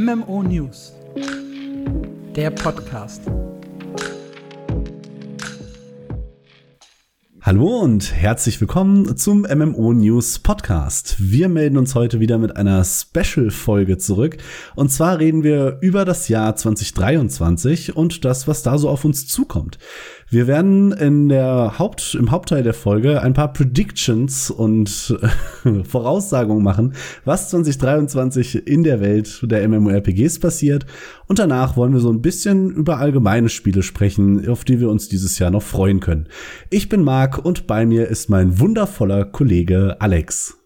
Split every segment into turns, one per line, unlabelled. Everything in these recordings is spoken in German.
MMO News. Der Podcast.
Hallo und herzlich willkommen zum MMO News Podcast. Wir melden uns heute wieder mit einer Special-Folge zurück. Und zwar reden wir über das Jahr 2023 und das, was da so auf uns zukommt. Wir werden in der Haupt, im Hauptteil der Folge ein paar Predictions und Voraussagungen machen, was 2023 in der Welt der MMORPGs passiert. Und danach wollen wir so ein bisschen über allgemeine Spiele sprechen, auf die wir uns dieses Jahr noch freuen können. Ich bin Marc und bei mir ist mein wundervoller Kollege Alex.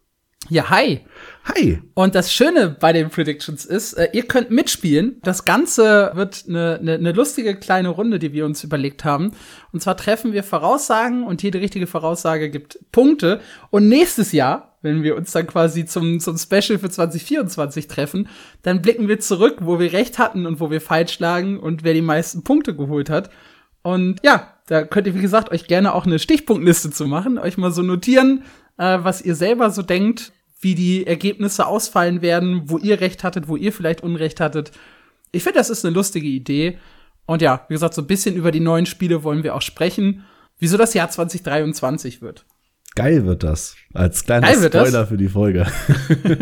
Ja, hi.
Hi.
Und das Schöne bei den Predictions ist, äh, ihr könnt mitspielen. Das Ganze wird eine, eine, eine lustige kleine Runde, die wir uns überlegt haben. Und zwar treffen wir Voraussagen und jede richtige Voraussage gibt Punkte. Und nächstes Jahr, wenn wir uns dann quasi zum, zum Special für 2024 treffen, dann blicken wir zurück, wo wir recht hatten und wo wir falsch lagen und wer die meisten Punkte geholt hat. Und ja, da könnt ihr, wie gesagt, euch gerne auch eine Stichpunktliste zu machen, euch mal so notieren, äh, was ihr selber so denkt, wie die Ergebnisse ausfallen werden, wo ihr recht hattet, wo ihr vielleicht Unrecht hattet. Ich finde, das ist eine lustige Idee. Und ja, wie gesagt, so ein bisschen über die neuen Spiele wollen wir auch sprechen, wieso das Jahr 2023 wird.
Geil wird das. Als kleiner Spoiler das. für die Folge.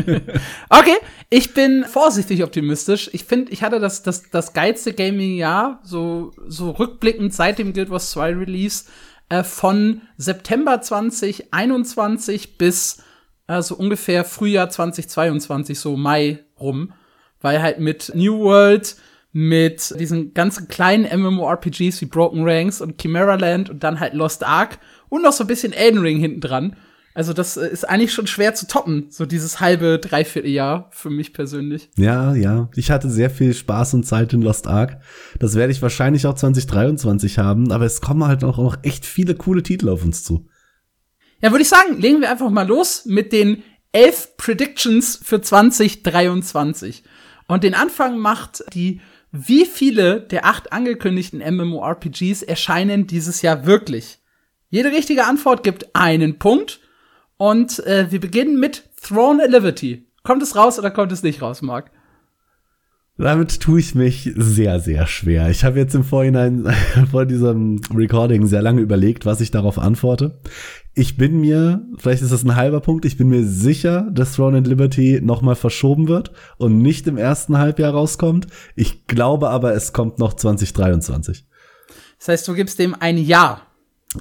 okay, ich bin vorsichtig optimistisch. Ich finde, ich hatte das, das, das geilste Gaming-Jahr, so, so rückblickend seit dem Guild Wars 2 Release, äh, von September 2021 bis also ungefähr Frühjahr 2022, so Mai rum, weil halt mit New World, mit diesen ganzen kleinen MMORPGs wie Broken Ranks und Chimera Land und dann halt Lost Ark und noch so ein bisschen Elden Ring hinten dran. Also das äh, ist eigentlich schon schwer zu toppen, so dieses halbe, dreiviertel Jahr für mich persönlich.
Ja, ja. Ich hatte sehr viel Spaß und Zeit in Lost Ark. Das werde ich wahrscheinlich auch 2023 haben, aber es kommen halt auch noch echt viele coole Titel auf uns zu.
Ja, würde ich sagen, legen wir einfach mal los mit den elf Predictions für 2023. Und den Anfang macht die, wie viele der acht angekündigten MMORPGs erscheinen dieses Jahr wirklich? Jede richtige Antwort gibt einen Punkt. Und äh, wir beginnen mit Throne of Liberty. Kommt es raus oder kommt es nicht raus, Mark?
Damit tue ich mich sehr, sehr schwer. Ich habe jetzt im Vorhinein vor diesem Recording sehr lange überlegt, was ich darauf antworte. Ich bin mir, vielleicht ist das ein halber Punkt, ich bin mir sicher, dass Throne and Liberty nochmal verschoben wird und nicht im ersten Halbjahr rauskommt. Ich glaube aber, es kommt noch 2023.
Das heißt, du gibst dem ein Ja.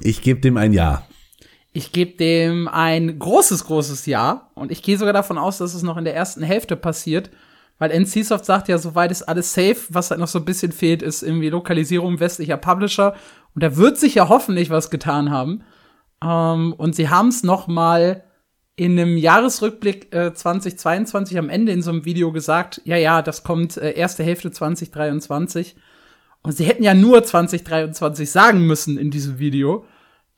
Ich gebe dem ein Ja.
Ich gebe dem ein großes, großes Ja. Und ich gehe sogar davon aus, dass es noch in der ersten Hälfte passiert. Weil NCSoft sagt ja, soweit ist alles safe. Was halt noch so ein bisschen fehlt, ist irgendwie Lokalisierung westlicher Publisher. Und da wird sich ja hoffentlich was getan haben. Ähm, und sie haben es noch mal in einem Jahresrückblick äh, 2022 am Ende in so einem Video gesagt, ja, ja, das kommt äh, erste Hälfte 2023. Und sie hätten ja nur 2023 sagen müssen in diesem Video.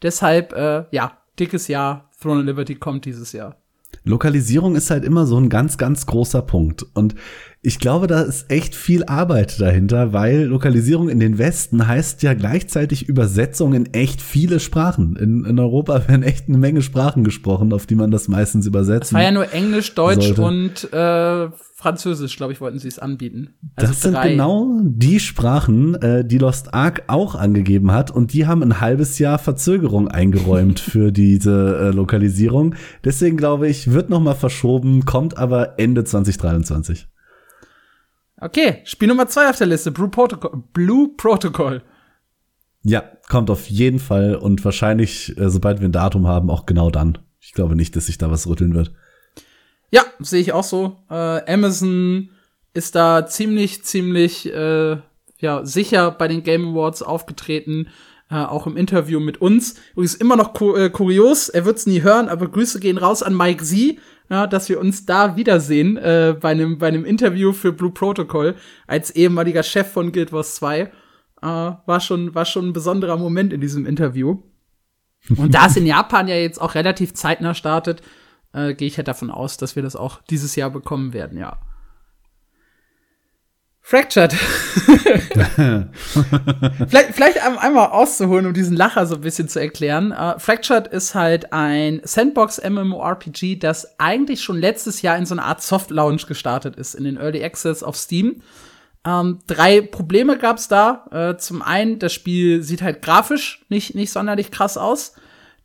Deshalb, äh, ja, dickes Jahr. Throne of Liberty kommt dieses Jahr.
Lokalisierung ist halt immer so ein ganz, ganz großer Punkt. Und ich glaube, da ist echt viel Arbeit dahinter, weil Lokalisierung in den Westen heißt ja gleichzeitig Übersetzung in echt viele Sprachen. In, in Europa werden echt eine Menge Sprachen gesprochen, auf die man das meistens übersetzt.
Es war ja nur Englisch, Deutsch sollte. und äh, Französisch, glaube ich, wollten sie es anbieten.
Also das sind drei. genau die Sprachen, äh, die Lost Ark auch angegeben hat und die haben ein halbes Jahr Verzögerung eingeräumt für diese äh, Lokalisierung. Deswegen glaube ich, wird noch mal verschoben, kommt aber Ende 2023.
Okay, Spiel Nummer zwei auf der Liste, Blue Protocol. Blue Protocol.
Ja, kommt auf jeden Fall und wahrscheinlich, äh, sobald wir ein Datum haben, auch genau dann. Ich glaube nicht, dass sich da was rütteln wird.
Ja, sehe ich auch so. Äh, Amazon ist da ziemlich, ziemlich äh, ja, sicher bei den Game Awards aufgetreten. Äh, auch im Interview mit uns. Übrigens immer noch ku äh, kurios, er wird's nie hören, aber Grüße gehen raus an Mike Z, ja, dass wir uns da wiedersehen äh, bei einem bei einem Interview für Blue Protocol als ehemaliger Chef von Guild Wars 2. Äh, war schon war schon ein besonderer Moment in diesem Interview. Und da es in Japan ja jetzt auch relativ zeitnah startet, äh, gehe ich halt davon aus, dass wir das auch dieses Jahr bekommen werden, ja. Fractured. vielleicht, vielleicht einmal auszuholen, um diesen Lacher so ein bisschen zu erklären. Uh, Fractured ist halt ein Sandbox-MMORPG, das eigentlich schon letztes Jahr in so eine Art Soft-Launch gestartet ist, in den Early Access auf Steam. Um, drei Probleme gab's da. Uh, zum einen, das Spiel sieht halt grafisch nicht, nicht sonderlich krass aus.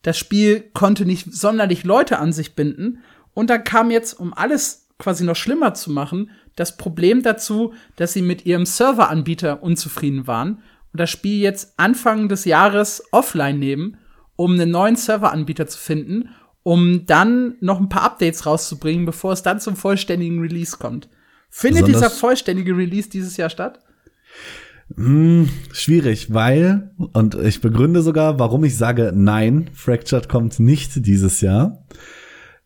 Das Spiel konnte nicht sonderlich Leute an sich binden. Und dann kam jetzt, um alles quasi noch schlimmer zu machen, das Problem dazu, dass sie mit ihrem Serveranbieter unzufrieden waren und das Spiel jetzt Anfang des Jahres offline nehmen, um einen neuen Serveranbieter zu finden, um dann noch ein paar Updates rauszubringen, bevor es dann zum vollständigen Release kommt. Findet Besonders dieser vollständige Release dieses Jahr statt?
Hm, schwierig, weil, und ich begründe sogar, warum ich sage nein, Fractured kommt nicht dieses Jahr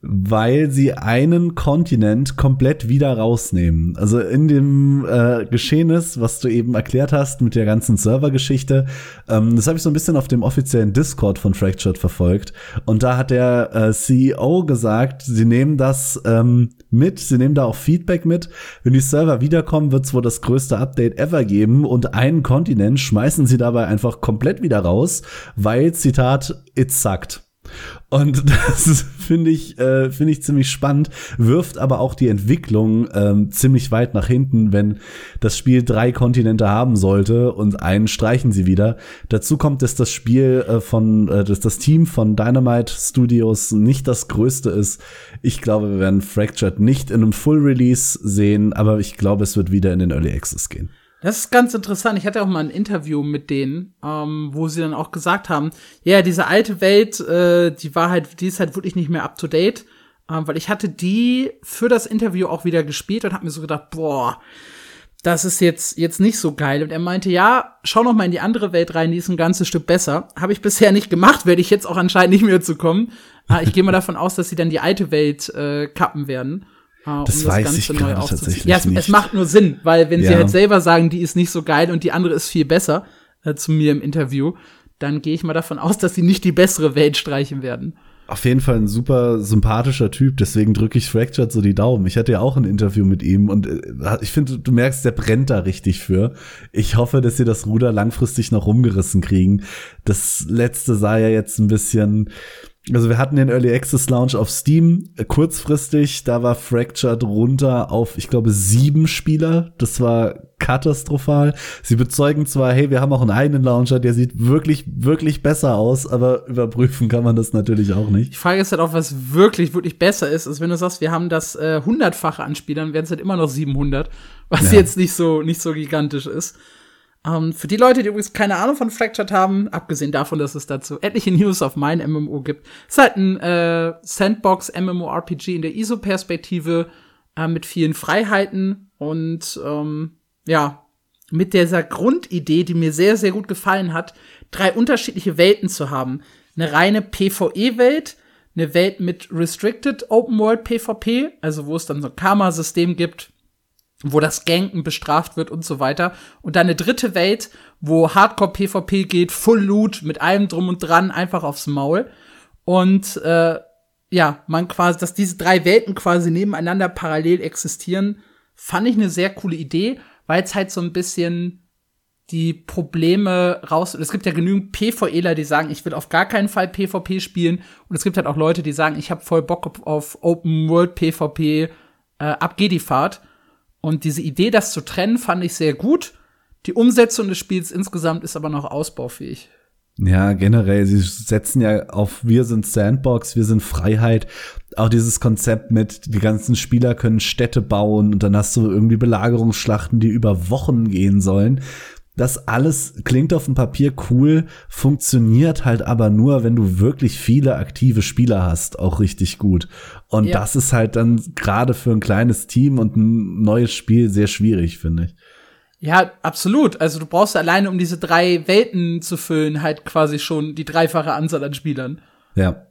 weil sie einen Kontinent komplett wieder rausnehmen. Also in dem äh, Geschehnis, was du eben erklärt hast mit der ganzen Servergeschichte, ähm, das habe ich so ein bisschen auf dem offiziellen Discord von Fractured verfolgt. Und da hat der äh, CEO gesagt, sie nehmen das ähm, mit, sie nehmen da auch Feedback mit. Wenn die Server wiederkommen, wird es wohl das größte Update ever geben und einen Kontinent schmeißen sie dabei einfach komplett wieder raus, weil, Zitat, it sucked. Und das finde ich, äh, finde ich ziemlich spannend, wirft aber auch die Entwicklung ähm, ziemlich weit nach hinten, wenn das Spiel drei Kontinente haben sollte und einen streichen sie wieder. Dazu kommt, dass das Spiel äh, von, äh, dass das Team von Dynamite Studios nicht das größte ist. Ich glaube, wir werden Fractured nicht in einem Full Release sehen, aber ich glaube, es wird wieder in den Early Access gehen.
Das ist ganz interessant. Ich hatte auch mal ein Interview mit denen, ähm, wo sie dann auch gesagt haben, ja, diese alte Welt, äh, die war halt, die ist halt wirklich nicht mehr up to date, ähm, weil ich hatte die für das Interview auch wieder gespielt und habe mir so gedacht, boah, das ist jetzt jetzt nicht so geil. Und er meinte, ja, schau noch mal in die andere Welt rein, die ist ein ganzes Stück besser. Habe ich bisher nicht gemacht, werde ich jetzt auch anscheinend nicht mehr zu kommen. Äh, ich gehe mal davon aus, dass sie dann die alte Welt äh, kappen werden.
Uh, um das, weiß Ganze ich neu tatsächlich
Ja, es, es macht nur Sinn, weil wenn ja. sie halt selber sagen, die ist nicht so geil und die andere ist viel besser, äh, zu mir im Interview, dann gehe ich mal davon aus, dass sie nicht die bessere Welt streichen werden.
Auf jeden Fall ein super sympathischer Typ, deswegen drücke ich Fractured so die Daumen. Ich hatte ja auch ein Interview mit ihm und äh, ich finde, du merkst, der brennt da richtig für. Ich hoffe, dass sie das Ruder langfristig noch rumgerissen kriegen. Das letzte sah ja jetzt ein bisschen, also wir hatten den Early Access Launch auf Steam äh, kurzfristig, da war Fractured runter auf, ich glaube, sieben Spieler. Das war katastrophal. Sie bezeugen zwar, hey, wir haben auch einen eigenen Launcher, der sieht wirklich, wirklich besser aus, aber überprüfen kann man das natürlich auch nicht.
Die Frage ist halt auch, was wirklich, wirklich besser ist, ist, wenn du sagst, wir haben das äh, hundertfache an Spielern, werden es halt immer noch 700, was ja. jetzt nicht so, nicht so gigantisch ist. Ähm, für die Leute, die übrigens keine Ahnung von Fractured haben, abgesehen davon, dass es dazu etliche News auf mein MMO gibt, ist halt ein äh, Sandbox-MMORPG in der ISO-Perspektive äh, mit vielen Freiheiten und ähm, ja, mit dieser Grundidee, die mir sehr, sehr gut gefallen hat, drei unterschiedliche Welten zu haben. Eine reine PvE-Welt, eine Welt mit Restricted Open World PvP, also wo es dann so ein Karma-System gibt, wo das Ganken bestraft wird und so weiter. Und dann eine dritte Welt, wo Hardcore-PvP geht, Full Loot, mit allem drum und dran, einfach aufs Maul. Und äh, ja, man quasi, dass diese drei Welten quasi nebeneinander parallel existieren, fand ich eine sehr coole Idee, weil es halt so ein bisschen die Probleme raus. Es gibt ja genügend PvEler, die sagen, ich will auf gar keinen Fall PvP spielen. Und es gibt halt auch Leute, die sagen, ich habe voll Bock auf Open World PvP, äh, ab geht die Fahrt. Und diese Idee, das zu trennen, fand ich sehr gut. Die Umsetzung des Spiels insgesamt ist aber noch ausbaufähig.
Ja, generell, sie setzen ja auf wir sind Sandbox, wir sind Freiheit. Auch dieses Konzept mit, die ganzen Spieler können Städte bauen und dann hast du irgendwie Belagerungsschlachten, die über Wochen gehen sollen. Das alles klingt auf dem Papier cool, funktioniert halt aber nur, wenn du wirklich viele aktive Spieler hast, auch richtig gut. Und ja. das ist halt dann gerade für ein kleines Team und ein neues Spiel sehr schwierig, finde ich.
Ja, absolut. Also du brauchst alleine, um diese drei Welten zu füllen, halt quasi schon die dreifache Anzahl an Spielern.
Ja.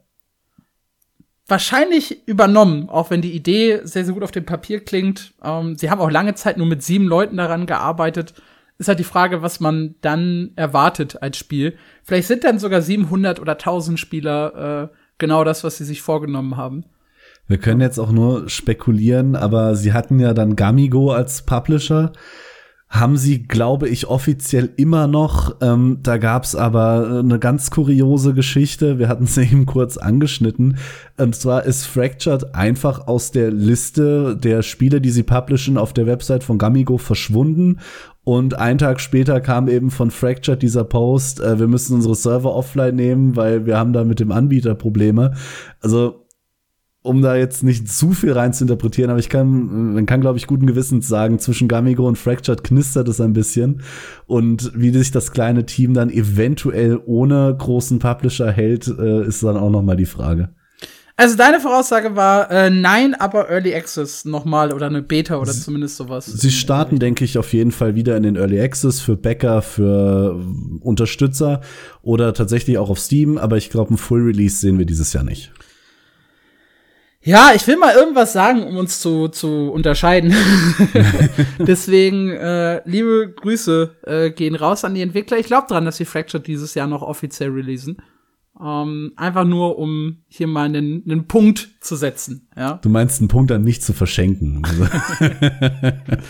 Wahrscheinlich übernommen, auch wenn die Idee sehr, sehr gut auf dem Papier klingt. Ähm, sie haben auch lange Zeit nur mit sieben Leuten daran gearbeitet ist halt die Frage, was man dann erwartet als Spiel. Vielleicht sind dann sogar 700 oder 1000 Spieler äh, genau das, was sie sich vorgenommen haben.
Wir können jetzt auch nur spekulieren, aber sie hatten ja dann Gamigo als Publisher. haben sie, glaube ich, offiziell immer noch. Ähm, da gab's aber eine ganz kuriose Geschichte. Wir hatten es eben kurz angeschnitten. Und zwar ist Fractured einfach aus der Liste der Spiele, die sie publishen, auf der Website von Gamigo verschwunden. Und einen Tag später kam eben von Fractured dieser Post, äh, wir müssen unsere Server offline nehmen, weil wir haben da mit dem Anbieter Probleme. Also um da jetzt nicht zu viel rein zu interpretieren, aber ich kann, man kann, glaube ich, guten Gewissens sagen, zwischen Gamigo und Fractured knistert es ein bisschen. Und wie sich das kleine Team dann eventuell ohne großen Publisher hält, äh, ist dann auch noch mal die Frage.
Also deine Voraussage war äh, nein, aber Early Access nochmal oder eine Beta oder Sie, zumindest sowas.
Sie starten, denke ich, auf jeden Fall wieder in den Early Access für Bäcker, für Unterstützer oder tatsächlich auch auf Steam, aber ich glaube, ein Full Release sehen wir dieses Jahr nicht.
Ja, ich will mal irgendwas sagen, um uns zu, zu unterscheiden. Deswegen, äh, liebe Grüße äh, gehen raus an die Entwickler. Ich glaube dran, dass sie Fractured dieses Jahr noch offiziell releasen. Ähm, einfach nur, um hier mal einen, einen Punkt zu setzen. Ja?
Du meinst einen Punkt dann nicht zu verschenken. Also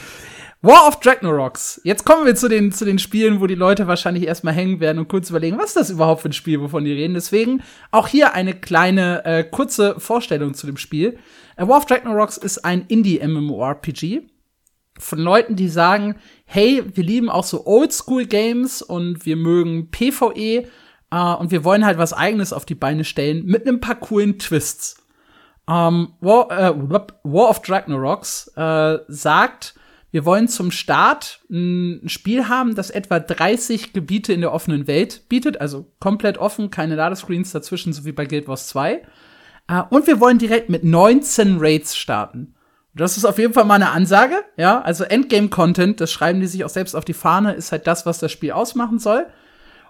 War of Dragnaroks. Jetzt kommen wir zu den, zu den Spielen, wo die Leute wahrscheinlich erstmal hängen werden und kurz überlegen, was ist das überhaupt für ein Spiel, wovon die reden. Deswegen auch hier eine kleine, äh, kurze Vorstellung zu dem Spiel. Äh, War of Dragnaroks ist ein Indie-MMORPG von Leuten, die sagen, hey, wir lieben auch so Oldschool-Games und wir mögen PvE äh, und wir wollen halt was eigenes auf die Beine stellen mit einem paar coolen Twists. Ähm, War, äh, War of Dragnaroks äh, sagt, wir wollen zum Start ein Spiel haben, das etwa 30 Gebiete in der offenen Welt bietet, also komplett offen, keine Ladescreens dazwischen, so wie bei Guild Wars 2. Äh, und wir wollen direkt mit 19 Raids starten. Das ist auf jeden Fall mal eine Ansage, ja. Also Endgame-Content, das schreiben die sich auch selbst auf die Fahne, ist halt das, was das Spiel ausmachen soll.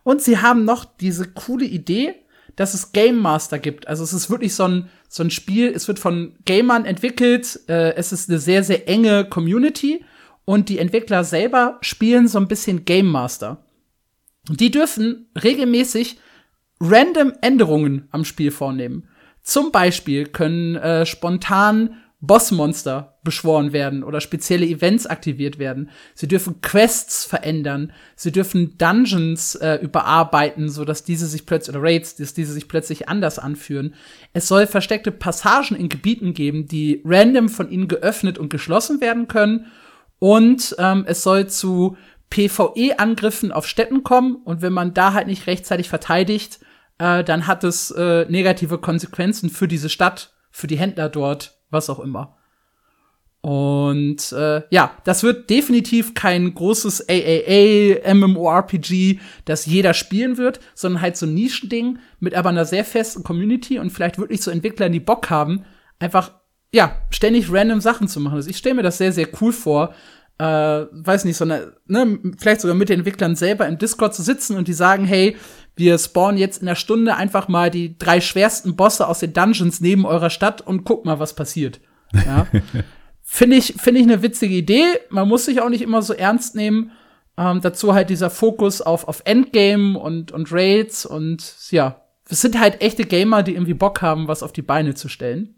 Und sie haben noch diese coole Idee, dass es Game Master gibt. Also es ist wirklich so ein, so ein Spiel, es wird von Gamern entwickelt, äh, es ist eine sehr, sehr enge Community und die Entwickler selber spielen so ein bisschen Game Master. Die dürfen regelmäßig random Änderungen am Spiel vornehmen. Zum Beispiel können äh, spontan Bossmonster beschworen werden oder spezielle Events aktiviert werden. Sie dürfen Quests verändern. Sie dürfen Dungeons äh, überarbeiten, so dass diese sich plötzlich oder Raids, dass diese sich plötzlich anders anführen. Es soll versteckte Passagen in Gebieten geben, die random von ihnen geöffnet und geschlossen werden können und ähm, es soll zu PvE-Angriffen auf Städten kommen. Und wenn man da halt nicht rechtzeitig verteidigt, äh, dann hat es äh, negative Konsequenzen für diese Stadt, für die Händler dort, was auch immer. Und äh, ja, das wird definitiv kein großes AAA MMORPG, das jeder spielen wird, sondern halt so ein Nischending mit aber einer sehr festen Community und vielleicht wirklich so Entwicklern, die Bock haben, einfach ja, ständig random Sachen zu machen. Also ich stelle mir das sehr, sehr cool vor. Äh, weiß nicht, sondern ne, vielleicht sogar mit den Entwicklern selber im Discord zu sitzen und die sagen, hey, wir spawnen jetzt in der Stunde einfach mal die drei schwersten Bosse aus den Dungeons neben eurer Stadt und guck mal, was passiert. Ja. Finde ich, finde ich eine witzige Idee. Man muss sich auch nicht immer so ernst nehmen. Ähm, dazu halt dieser Fokus auf, auf Endgame und, und Raids und ja, es sind halt echte Gamer, die irgendwie Bock haben, was auf die Beine zu stellen.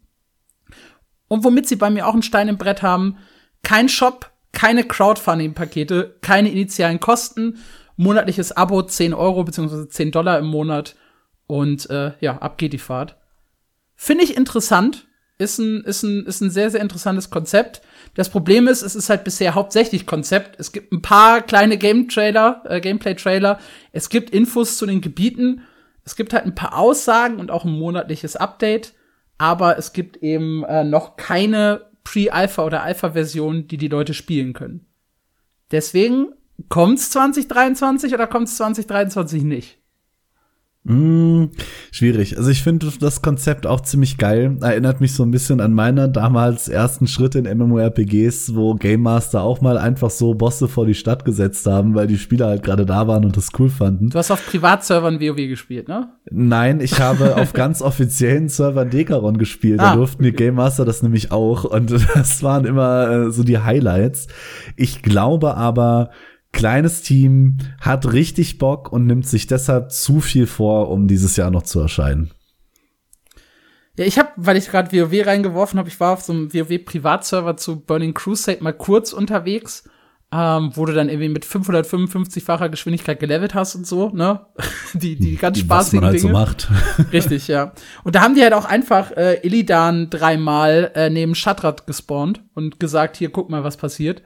Und womit sie bei mir auch einen Stein im Brett haben, kein Shop, keine Crowdfunding-Pakete, keine initialen Kosten, monatliches Abo 10 Euro bzw. 10 Dollar im Monat und äh, ja, ab geht die Fahrt. Finde ich interessant, ist ein, ist, ein, ist ein sehr, sehr interessantes Konzept. Das Problem ist, es ist halt bisher hauptsächlich Konzept. Es gibt ein paar kleine Game-Trailer, äh, Gameplay-Trailer. Es gibt Infos zu den Gebieten. Es gibt halt ein paar Aussagen und auch ein monatliches Update aber es gibt eben äh, noch keine Pre-Alpha oder Alpha-Version, die die Leute spielen können. Deswegen kommt's 2023 oder kommt's 2023 nicht?
Mm, schwierig. Also ich finde das Konzept auch ziemlich geil. Erinnert mich so ein bisschen an meine damals ersten Schritte in MMORPGs, wo Game Master auch mal einfach so Bosse vor die Stadt gesetzt haben, weil die Spieler halt gerade da waren und das cool fanden.
Du hast auf Privatservern WoW gespielt, ne?
Nein, ich habe auf ganz offiziellen Servern Dekaron gespielt. Ah, da durften okay. die Game Master das nämlich auch und das waren immer äh, so die Highlights. Ich glaube aber, kleines Team, hat richtig Bock und nimmt sich deshalb zu viel vor, um dieses Jahr noch zu erscheinen.
Ja, ich habe, weil ich gerade WoW reingeworfen habe, ich war auf so einem WoW Privatserver zu Burning Crusade mal kurz unterwegs. ähm, wo du dann irgendwie mit 555-facher Geschwindigkeit gelevelt hast und so, ne? die, die ganz die, spaßigen was man halt Dinge. So macht. Richtig, ja. Und da haben die halt auch einfach äh, Illidan dreimal äh, neben Shatrat gespawnt und gesagt, hier, guck mal, was passiert.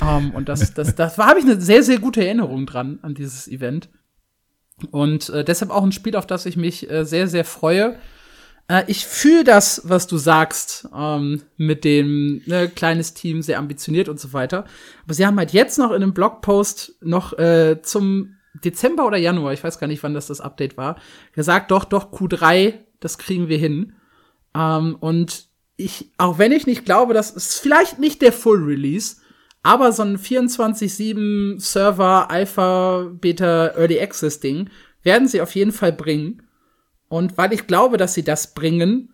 Um, ähm, und das, das, das war, habe ich eine sehr, sehr gute Erinnerung dran, an dieses Event. Und äh, deshalb auch ein Spiel, auf das ich mich äh, sehr, sehr freue. Äh, ich fühle das, was du sagst, ähm, mit dem ne, kleines Team, sehr ambitioniert und so weiter. Aber sie haben halt jetzt noch in einem Blogpost noch äh, zum Dezember oder Januar, ich weiß gar nicht, wann das das Update war, gesagt, doch, doch, Q3, das kriegen wir hin. Ähm, und ich, auch wenn ich nicht glaube, das ist vielleicht nicht der Full Release, aber so ein 24-7 Server, Alpha, Beta, Early Access Ding werden sie auf jeden Fall bringen. Und weil ich glaube, dass sie das bringen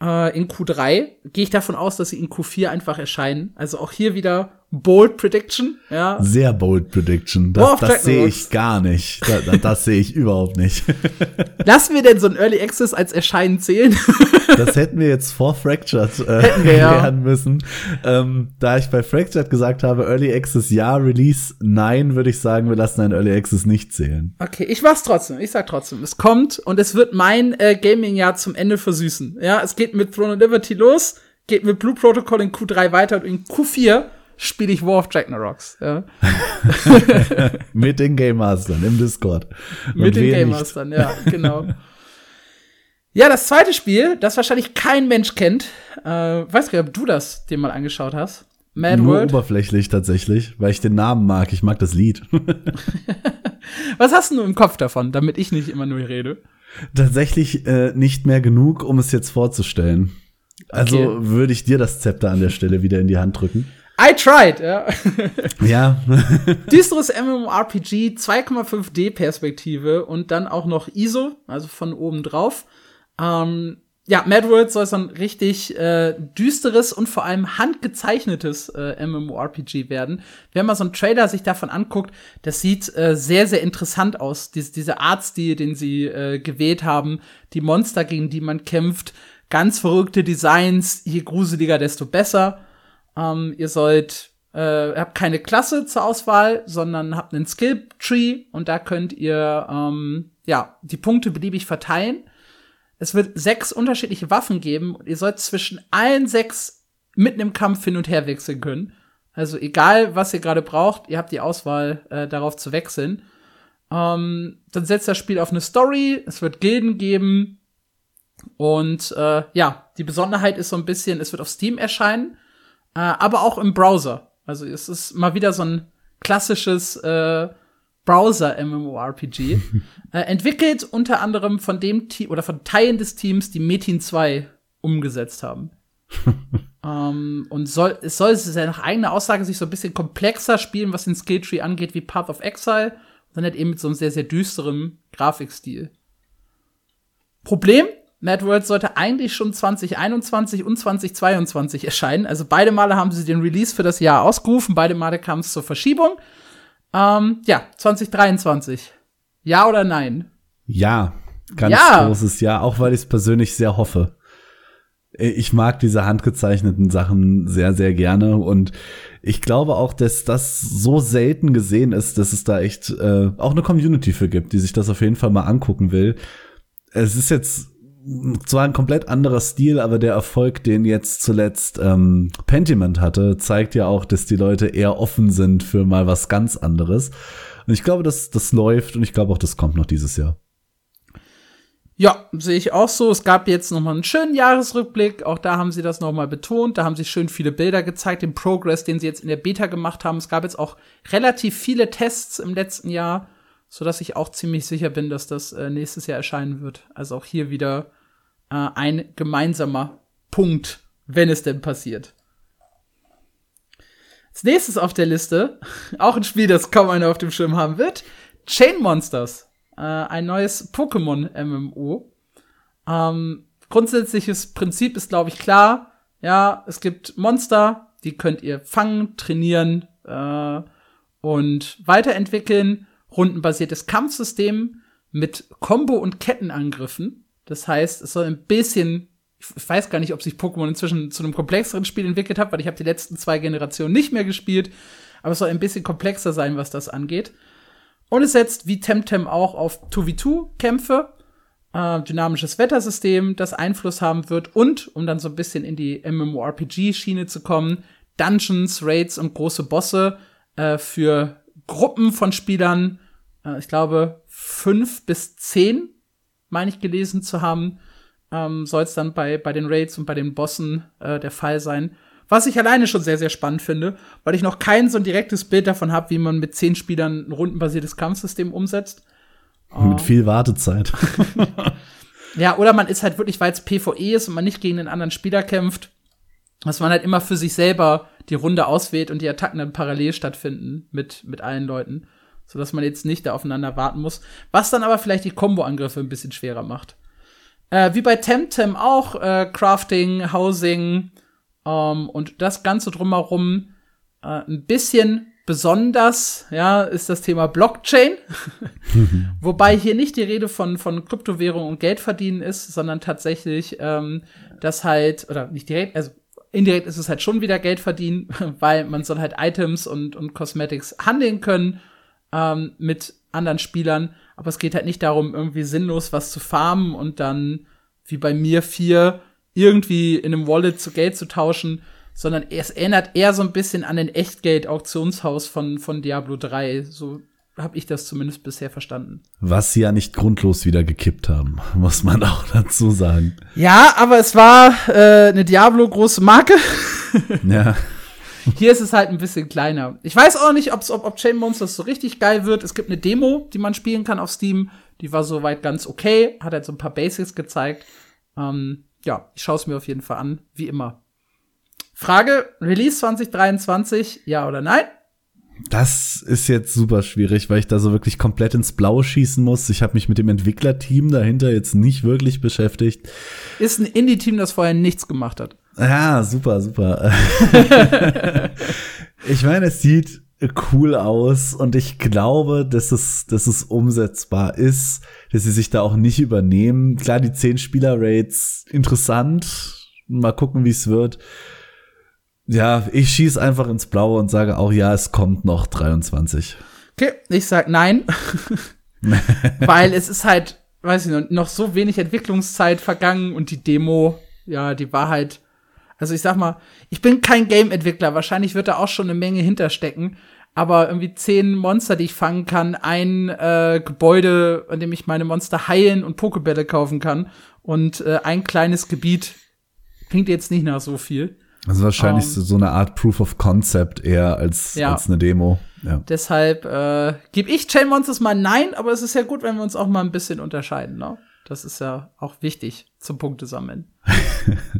äh, in Q3, gehe ich davon aus, dass sie in Q4 einfach erscheinen. Also auch hier wieder Bold Prediction, ja.
Sehr bold Prediction. Das, das sehe ich gar nicht. Das, das sehe ich überhaupt nicht.
Lassen wir denn so ein Early Access als Erscheinen zählen?
das hätten wir jetzt vor Fractured äh, hätten wir, ja. lernen müssen. Ähm, da ich bei Fractured gesagt habe, Early Access ja, Release nein, würde ich sagen, wir lassen ein Early Access nicht zählen.
Okay, ich mach's trotzdem. Ich sag trotzdem, es kommt und es wird mein äh, Gaming-Jahr zum Ende versüßen. Ja, es geht mit Throne of Liberty los, geht mit Blue Protocol in Q3 weiter und in Q4 spiele ich War of Ragnaroks. Ja.
Mit den Game Mastern im Discord.
Und Mit den Game Mastern, ja, genau. ja, das zweite Spiel, das wahrscheinlich kein Mensch kennt, äh, weiß gar nicht, ob du das dir mal angeschaut hast.
Mad Nur World. oberflächlich tatsächlich, weil ich den Namen mag. Ich mag das Lied.
Was hast du im Kopf davon, damit ich nicht immer nur rede?
Tatsächlich äh, nicht mehr genug, um es jetzt vorzustellen. Also okay. würde ich dir das Zepter an der Stelle wieder in die Hand drücken.
I tried, ja.
Ja.
Düsteres MMORPG, 2,5D-Perspektive und dann auch noch ISO, also von oben drauf. Ähm, ja, Mad World soll so ein richtig äh, düsteres und vor allem handgezeichnetes äh, MMORPG werden. Wenn man so einen Trailer sich davon anguckt, das sieht äh, sehr, sehr interessant aus. Dies, diese Artstil, den sie äh, gewählt haben, die Monster, gegen die man kämpft, ganz verrückte Designs, je gruseliger, desto besser. Ähm, ihr sollt, äh, habt keine Klasse zur Auswahl, sondern habt einen Skill Tree und da könnt ihr ähm, ja die Punkte beliebig verteilen. Es wird sechs unterschiedliche Waffen geben und ihr sollt zwischen allen sechs mitten im Kampf hin und her wechseln können. Also egal, was ihr gerade braucht, ihr habt die Auswahl, äh, darauf zu wechseln. Ähm, dann setzt das Spiel auf eine Story, es wird Gilden geben. Und äh, ja, die Besonderheit ist so ein bisschen, es wird auf Steam erscheinen äh, aber auch im Browser. Also es ist mal wieder so ein klassisches äh, Browser-MMORPG. äh, entwickelt unter anderem von dem Team oder von Teilen des Teams, die Metin 2 umgesetzt haben. ähm, und soll, es soll es ja nach eigener Aussage sich so ein bisschen komplexer spielen, was den Skilltree angeht, wie Path of Exile. Und dann halt eben mit so einem sehr, sehr düsteren Grafikstil. Problem, Mad World sollte eigentlich schon 2021 und 2022 erscheinen. Also beide Male haben sie den Release für das Jahr ausgerufen, beide Male kam es zur Verschiebung. Ähm, ja, 2023. Ja oder nein?
Ja, ganz ja. großes Ja, auch weil ich es persönlich sehr hoffe. Ich mag diese handgezeichneten Sachen sehr, sehr gerne und ich glaube auch, dass das so selten gesehen ist, dass es da echt äh, auch eine Community für gibt, die sich das auf jeden Fall mal angucken will. Es ist jetzt zwar ein komplett anderer Stil, aber der Erfolg, den jetzt zuletzt ähm, Pentiment hatte, zeigt ja auch, dass die Leute eher offen sind für mal was ganz anderes. Und ich glaube, dass das läuft und ich glaube auch, das kommt noch dieses Jahr.
Ja, sehe ich auch so. Es gab jetzt noch mal einen schönen Jahresrückblick. Auch da haben sie das noch mal betont. Da haben sie schön viele Bilder gezeigt, den Progress, den sie jetzt in der Beta gemacht haben. Es gab jetzt auch relativ viele Tests im letzten Jahr, so dass ich auch ziemlich sicher bin, dass das äh, nächstes Jahr erscheinen wird. Also auch hier wieder äh, ein gemeinsamer Punkt, wenn es denn passiert. Als nächstes auf der Liste, auch ein Spiel, das kaum einer auf dem Schirm haben wird, Chain Monsters. Äh, ein neues Pokémon-MMO. Ähm, grundsätzliches Prinzip ist, glaube ich, klar. Ja, es gibt Monster, die könnt ihr fangen, trainieren äh, und weiterentwickeln. Rundenbasiertes Kampfsystem mit Combo- und Kettenangriffen. Das heißt, es soll ein bisschen, ich weiß gar nicht, ob sich Pokémon inzwischen zu einem komplexeren Spiel entwickelt hat, weil ich habe die letzten zwei Generationen nicht mehr gespielt. aber es soll ein bisschen komplexer sein, was das angeht. Und es setzt wie Temtem auch auf 2v2-Kämpfe, äh, dynamisches Wettersystem, das Einfluss haben wird und, um dann so ein bisschen in die MMORPG-Schiene zu kommen, Dungeons, Raids und große Bosse äh, für Gruppen von Spielern, äh, ich glaube fünf bis zehn, meine ich gelesen zu haben, ähm, soll es dann bei, bei den Raids und bei den Bossen äh, der Fall sein. Was ich alleine schon sehr, sehr spannend finde, weil ich noch kein so ein direktes Bild davon habe, wie man mit zehn Spielern ein rundenbasiertes Kampfsystem umsetzt.
Mit viel Wartezeit.
ja, oder man ist halt wirklich, weil es PvE ist und man nicht gegen einen anderen Spieler kämpft, dass man halt immer für sich selber die Runde auswählt und die Attacken dann parallel stattfinden mit, mit allen Leuten. Sodass man jetzt nicht da aufeinander warten muss. Was dann aber vielleicht die Combo-Angriffe ein bisschen schwerer macht. Äh, wie bei Temtem auch, äh, Crafting, Housing ähm, und das Ganze drumherum äh, ein bisschen besonders, ja, ist das Thema Blockchain. Wobei hier nicht die Rede von, von Kryptowährung und Geldverdienen ist, sondern tatsächlich, ähm, das halt, oder nicht direkt, also indirekt ist es halt schon wieder Geld verdienen, weil man soll halt Items und, und Cosmetics handeln können ähm, mit anderen Spielern. Aber es geht halt nicht darum, irgendwie sinnlos was zu farmen und dann, wie bei mir vier, irgendwie in einem Wallet zu Geld zu tauschen, sondern es erinnert eher so ein bisschen an den Echtgeld-Auktionshaus von, von Diablo 3. So habe ich das zumindest bisher verstanden.
Was sie ja nicht grundlos wieder gekippt haben, muss man auch dazu sagen.
Ja, aber es war äh, eine Diablo-große Marke.
ja.
Hier ist es halt ein bisschen kleiner. Ich weiß auch nicht, ob, ob Chain Monsters so richtig geil wird. Es gibt eine Demo, die man spielen kann auf Steam. Die war soweit ganz okay. Hat halt so ein paar Basics gezeigt. Ähm, ja, ich schaue es mir auf jeden Fall an, wie immer. Frage: Release 2023, ja oder nein?
Das ist jetzt super schwierig, weil ich da so wirklich komplett ins Blaue schießen muss. Ich habe mich mit dem Entwicklerteam dahinter jetzt nicht wirklich beschäftigt.
Ist ein Indie-Team, das vorher nichts gemacht hat.
Ja, super, super. ich meine, es sieht cool aus und ich glaube, dass es, dass es umsetzbar ist, dass sie sich da auch nicht übernehmen. Klar, die 10 Spieler-Rates interessant. Mal gucken, wie es wird. Ja, ich schieß einfach ins Blaue und sage auch, ja, es kommt noch 23.
Okay, ich sag nein. Weil es ist halt, weiß ich noch, noch so wenig Entwicklungszeit vergangen und die Demo, ja, die war halt, also ich sag mal, ich bin kein Game-Entwickler, wahrscheinlich wird da auch schon eine Menge hinterstecken, aber irgendwie zehn Monster, die ich fangen kann, ein äh, Gebäude, in dem ich meine Monster heilen und Pokebälle kaufen kann und äh, ein kleines Gebiet, klingt jetzt nicht nach so viel.
Also wahrscheinlich um, ähm. so eine Art Proof of Concept eher als, ja. als eine Demo. Ja.
Deshalb äh, gebe ich Chain Monsters mal nein, aber es ist ja gut, wenn wir uns auch mal ein bisschen unterscheiden. Ne? Das ist ja auch wichtig zum Punkte sammeln.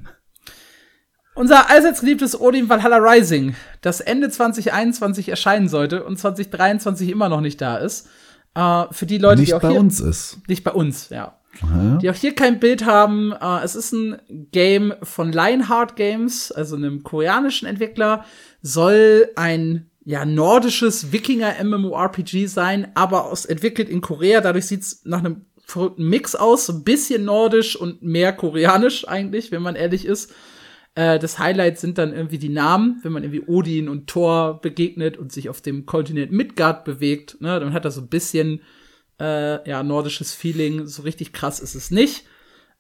Unser allseits geliebtes Odin Valhalla Rising, das Ende 2021 erscheinen sollte und 2023 immer noch nicht da ist. Äh, für die Leute,
nicht
die auch
bei
hier,
uns ist.
Nicht bei uns, ja. Die auch hier kein Bild haben. Äh, es ist ein Game von Lionheart Games, also einem koreanischen Entwickler. Soll ein ja, nordisches Wikinger-MMORPG sein, aber aus, entwickelt in Korea. Dadurch sieht's nach einem verrückten Mix aus. Ein bisschen nordisch und mehr koreanisch eigentlich, wenn man ehrlich ist. Äh, das Highlight sind dann irgendwie die Namen, wenn man irgendwie Odin und Thor begegnet und sich auf dem Kontinent Midgard bewegt. Ne, dann hat er so ein bisschen äh, ja, nordisches Feeling. So richtig krass ist es nicht.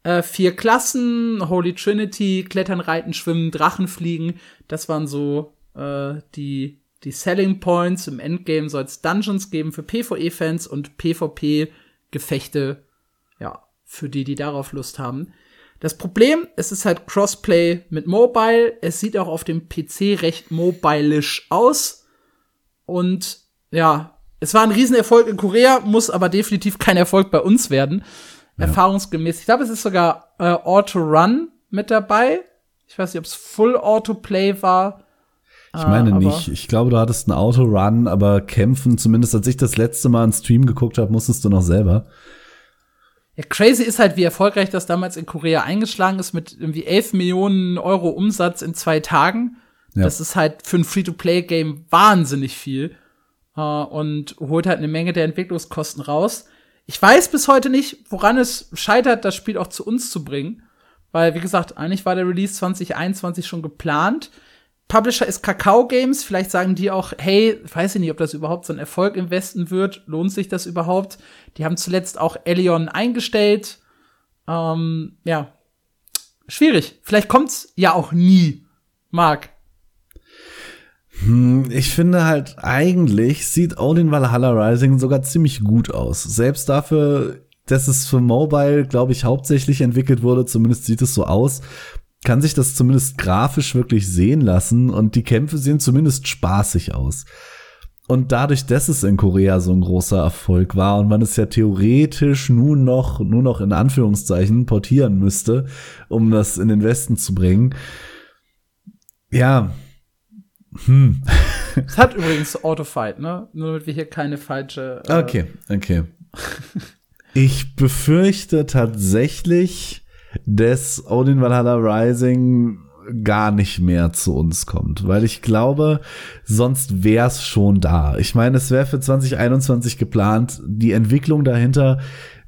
Äh, vier Klassen, Holy Trinity, Klettern, Reiten, Schwimmen, Drachen fliegen. Das waren so äh, die, die Selling Points. Im Endgame soll es Dungeons geben für PvE-Fans und PvP-Gefechte, ja, für die, die darauf Lust haben. Das Problem, es ist halt Crossplay mit Mobile. Es sieht auch auf dem PC recht mobilisch aus. Und ja, es war ein Riesenerfolg in Korea, muss aber definitiv kein Erfolg bei uns werden. Ja. Erfahrungsgemäß. Ich glaube, es ist sogar äh, Auto Run mit dabei. Ich weiß nicht, ob es Full Auto Play war.
Ich meine äh, nicht. Ich glaube, du hattest ein Auto Run, aber kämpfen, zumindest als ich das letzte Mal einen Stream geguckt habe, musstest du noch selber.
Ja, crazy ist halt, wie erfolgreich das damals in Korea eingeschlagen ist mit irgendwie 11 Millionen Euro Umsatz in zwei Tagen. Ja. Das ist halt für ein Free-to-Play-Game wahnsinnig viel äh, und holt halt eine Menge der Entwicklungskosten raus. Ich weiß bis heute nicht, woran es scheitert, das Spiel auch zu uns zu bringen. Weil, wie gesagt, eigentlich war der Release 2021 schon geplant. Publisher ist Kakao Games. Vielleicht sagen die auch, hey, weiß ich nicht, ob das überhaupt so ein Erfolg im Westen wird. Lohnt sich das überhaupt? Die haben zuletzt auch Elion eingestellt. Ähm, ja, schwierig. Vielleicht kommt's ja auch nie. Mark.
Hm, ich finde halt, eigentlich sieht Odin Valhalla Rising sogar ziemlich gut aus. Selbst dafür, dass es für Mobile, glaube ich, hauptsächlich entwickelt wurde, zumindest sieht es so aus, kann sich das zumindest grafisch wirklich sehen lassen und die Kämpfe sehen zumindest spaßig aus. Und dadurch, dass es in Korea so ein großer Erfolg war und man es ja theoretisch nun noch, nur noch in Anführungszeichen portieren müsste, um das in den Westen zu bringen. Ja.
Hm. Es hat übrigens Autofight, ne? Nur damit wir hier keine falsche.
Äh okay, okay. ich befürchte tatsächlich, dass Odin Valhalla Rising gar nicht mehr zu uns kommt, weil ich glaube, sonst wär's schon da. Ich meine, es wäre für 2021 geplant, die Entwicklung dahinter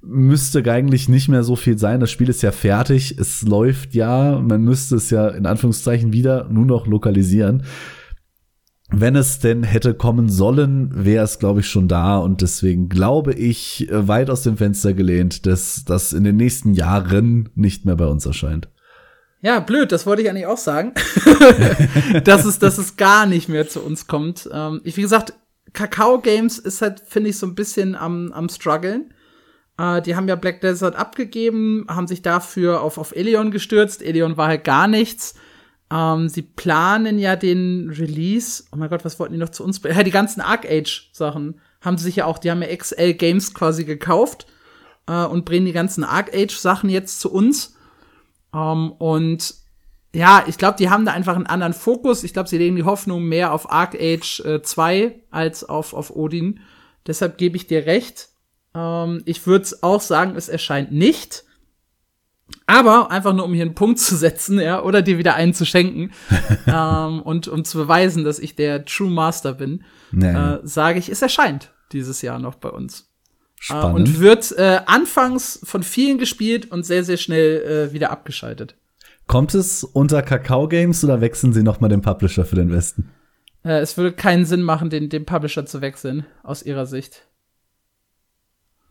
müsste eigentlich nicht mehr so viel sein. Das Spiel ist ja fertig, es läuft ja, man müsste es ja in Anführungszeichen wieder nur noch lokalisieren. Wenn es denn hätte kommen sollen, wäre es, glaube ich, schon da. Und deswegen glaube ich, weit aus dem Fenster gelehnt, dass das in den nächsten Jahren nicht mehr bei uns erscheint.
Ja, blöd, das wollte ich eigentlich auch sagen. dass, es, dass es gar nicht mehr zu uns kommt. Ähm, ich, wie gesagt, Kakao Games ist halt, finde ich, so ein bisschen am, am struggeln. Äh, die haben ja Black Desert abgegeben, haben sich dafür auf, auf Elion gestürzt. Elion war halt gar nichts. Ähm, sie planen ja den Release. Oh mein Gott, was wollten die noch zu uns? Ja, die ganzen Arc Age Sachen haben sie sich ja auch, die haben ja XL Games quasi gekauft äh, und bringen die ganzen Arc Age Sachen jetzt zu uns. Ähm, und ja, ich glaube, die haben da einfach einen anderen Fokus. Ich glaube, sie legen die Hoffnung mehr auf Arc Age äh, 2 als auf, auf Odin. Deshalb gebe ich dir recht. Ähm, ich würde auch sagen, es erscheint nicht. Aber einfach nur, um hier einen Punkt zu setzen, ja, oder dir wieder einen zu schenken ähm, und um zu beweisen, dass ich der True Master bin, nee. äh, sage ich, es erscheint dieses Jahr noch bei uns. Spannend. und wird äh, anfangs von vielen gespielt und sehr, sehr schnell äh, wieder abgeschaltet.
Kommt es unter Kakao Games oder wechseln sie noch mal den Publisher für den Westen?
Äh, es würde keinen Sinn machen, den, den Publisher zu wechseln, aus ihrer Sicht.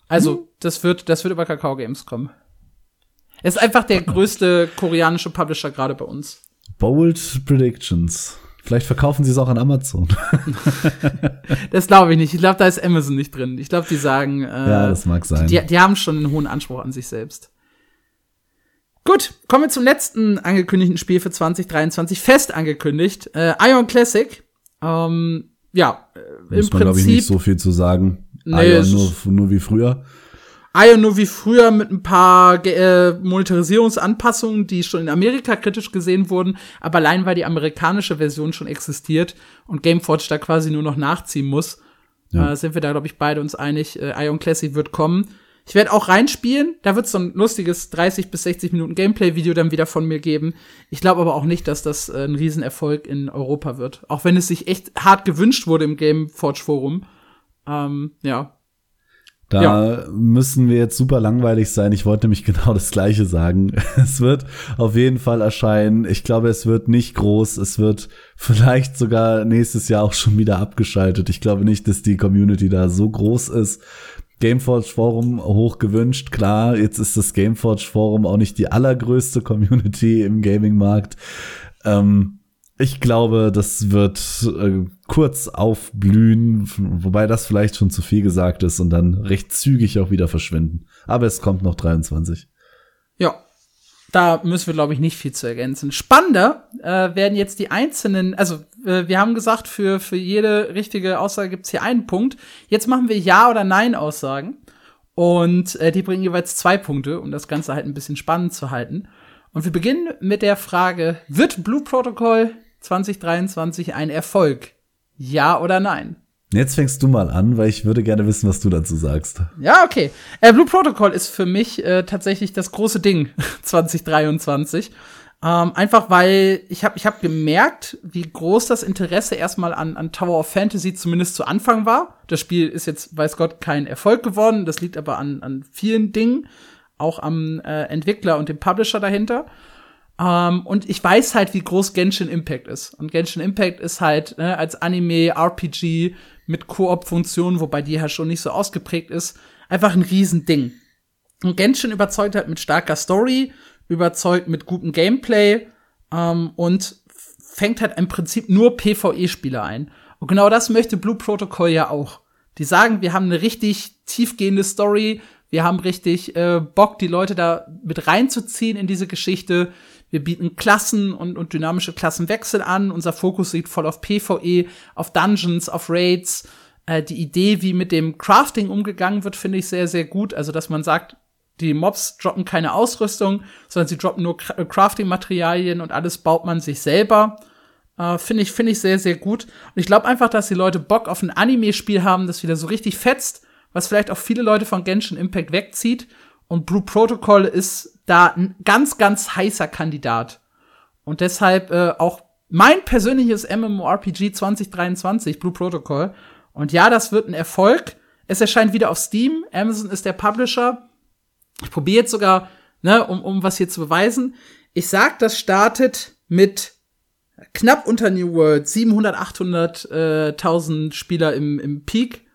Also, hm. das wird, das wird über Kakao Games kommen. Er ist einfach der größte koreanische Publisher gerade bei uns.
Bold Predictions. Vielleicht verkaufen sie es auch an Amazon.
das glaube ich nicht. Ich glaube, da ist Amazon nicht drin. Ich glaube, die sagen. Äh,
ja, das mag sein.
Die, die haben schon einen hohen Anspruch an sich selbst. Gut, kommen wir zum letzten angekündigten Spiel für 2023, fest angekündigt. Äh, Ion Classic. Ähm, ja,
äh, Muss im man, glaube ich, nicht so viel zu sagen. Nee, Ion nur, nur wie früher.
Ion nur wie früher mit ein paar äh, Monetarisierungsanpassungen, die schon in Amerika kritisch gesehen wurden, aber allein weil die amerikanische Version schon existiert und Gameforge da quasi nur noch nachziehen muss, ja. äh, sind wir da, glaube ich, beide uns einig, äh, Ion Classic wird kommen. Ich werde auch reinspielen, da wird es so ein lustiges 30 bis 60 Minuten Gameplay-Video dann wieder von mir geben. Ich glaube aber auch nicht, dass das äh, ein Riesenerfolg in Europa wird. Auch wenn es sich echt hart gewünscht wurde im Gameforge-Forum. Ähm, ja,
da ja. müssen wir jetzt super langweilig sein. Ich wollte nämlich genau das Gleiche sagen. Es wird auf jeden Fall erscheinen. Ich glaube, es wird nicht groß. Es wird vielleicht sogar nächstes Jahr auch schon wieder abgeschaltet. Ich glaube nicht, dass die Community da so groß ist. Gameforge Forum hoch gewünscht. Klar, jetzt ist das Gameforge Forum auch nicht die allergrößte Community im Gaming-Markt. Ähm, ich glaube, das wird äh, kurz aufblühen, wobei das vielleicht schon zu viel gesagt ist und dann recht zügig auch wieder verschwinden. Aber es kommt noch 23.
Ja, da müssen wir, glaube ich, nicht viel zu ergänzen. Spannender äh, werden jetzt die einzelnen, also äh, wir haben gesagt, für, für jede richtige Aussage gibt's hier einen Punkt. Jetzt machen wir Ja- oder Nein-Aussagen. Und äh, die bringen jeweils zwei Punkte, um das Ganze halt ein bisschen spannend zu halten. Und wir beginnen mit der Frage, wird Blue Protocol 2023 ein Erfolg? Ja oder nein?
Jetzt fängst du mal an, weil ich würde gerne wissen, was du dazu sagst.
Ja, okay. Äh, Blue Protocol ist für mich äh, tatsächlich das große Ding 2023. Ähm, einfach weil ich habe ich hab gemerkt, wie groß das Interesse erstmal an, an Tower of Fantasy zumindest zu Anfang war. Das Spiel ist jetzt, weiß Gott, kein Erfolg geworden. Das liegt aber an, an vielen Dingen, auch am äh, Entwickler und dem Publisher dahinter. Ähm, und ich weiß halt, wie groß Genshin Impact ist. Und Genshin Impact ist halt ne, als Anime, RPG mit Koop-Funktionen, wobei die halt schon nicht so ausgeprägt ist, einfach ein Riesending. Und Genshin überzeugt halt mit starker Story, überzeugt mit gutem Gameplay ähm, und fängt halt im Prinzip nur PvE-Spieler ein. Und genau das möchte Blue Protocol ja auch. Die sagen, wir haben eine richtig tiefgehende Story, wir haben richtig äh, Bock, die Leute da mit reinzuziehen in diese Geschichte. Wir bieten Klassen und, und dynamische Klassenwechsel an. Unser Fokus liegt voll auf PvE, auf Dungeons, auf Raids. Äh, die Idee, wie mit dem Crafting umgegangen wird, finde ich sehr, sehr gut. Also, dass man sagt, die Mobs droppen keine Ausrüstung, sondern sie droppen nur äh, Crafting-Materialien und alles baut man sich selber. Äh, finde ich, finde ich sehr, sehr gut. Und ich glaube einfach, dass die Leute Bock auf ein Anime-Spiel haben, das wieder so richtig fetzt, was vielleicht auch viele Leute von Genshin Impact wegzieht. Und Blue Protocol ist da ein ganz, ganz heißer Kandidat. Und deshalb äh, auch mein persönliches MMORPG 2023, Blue Protocol. Und ja, das wird ein Erfolg. Es erscheint wieder auf Steam. Amazon ist der Publisher. Ich probiere jetzt sogar, ne, um, um was hier zu beweisen. Ich sag, das startet mit knapp unter New World, 700, 800.000 äh, Spieler im, im Peak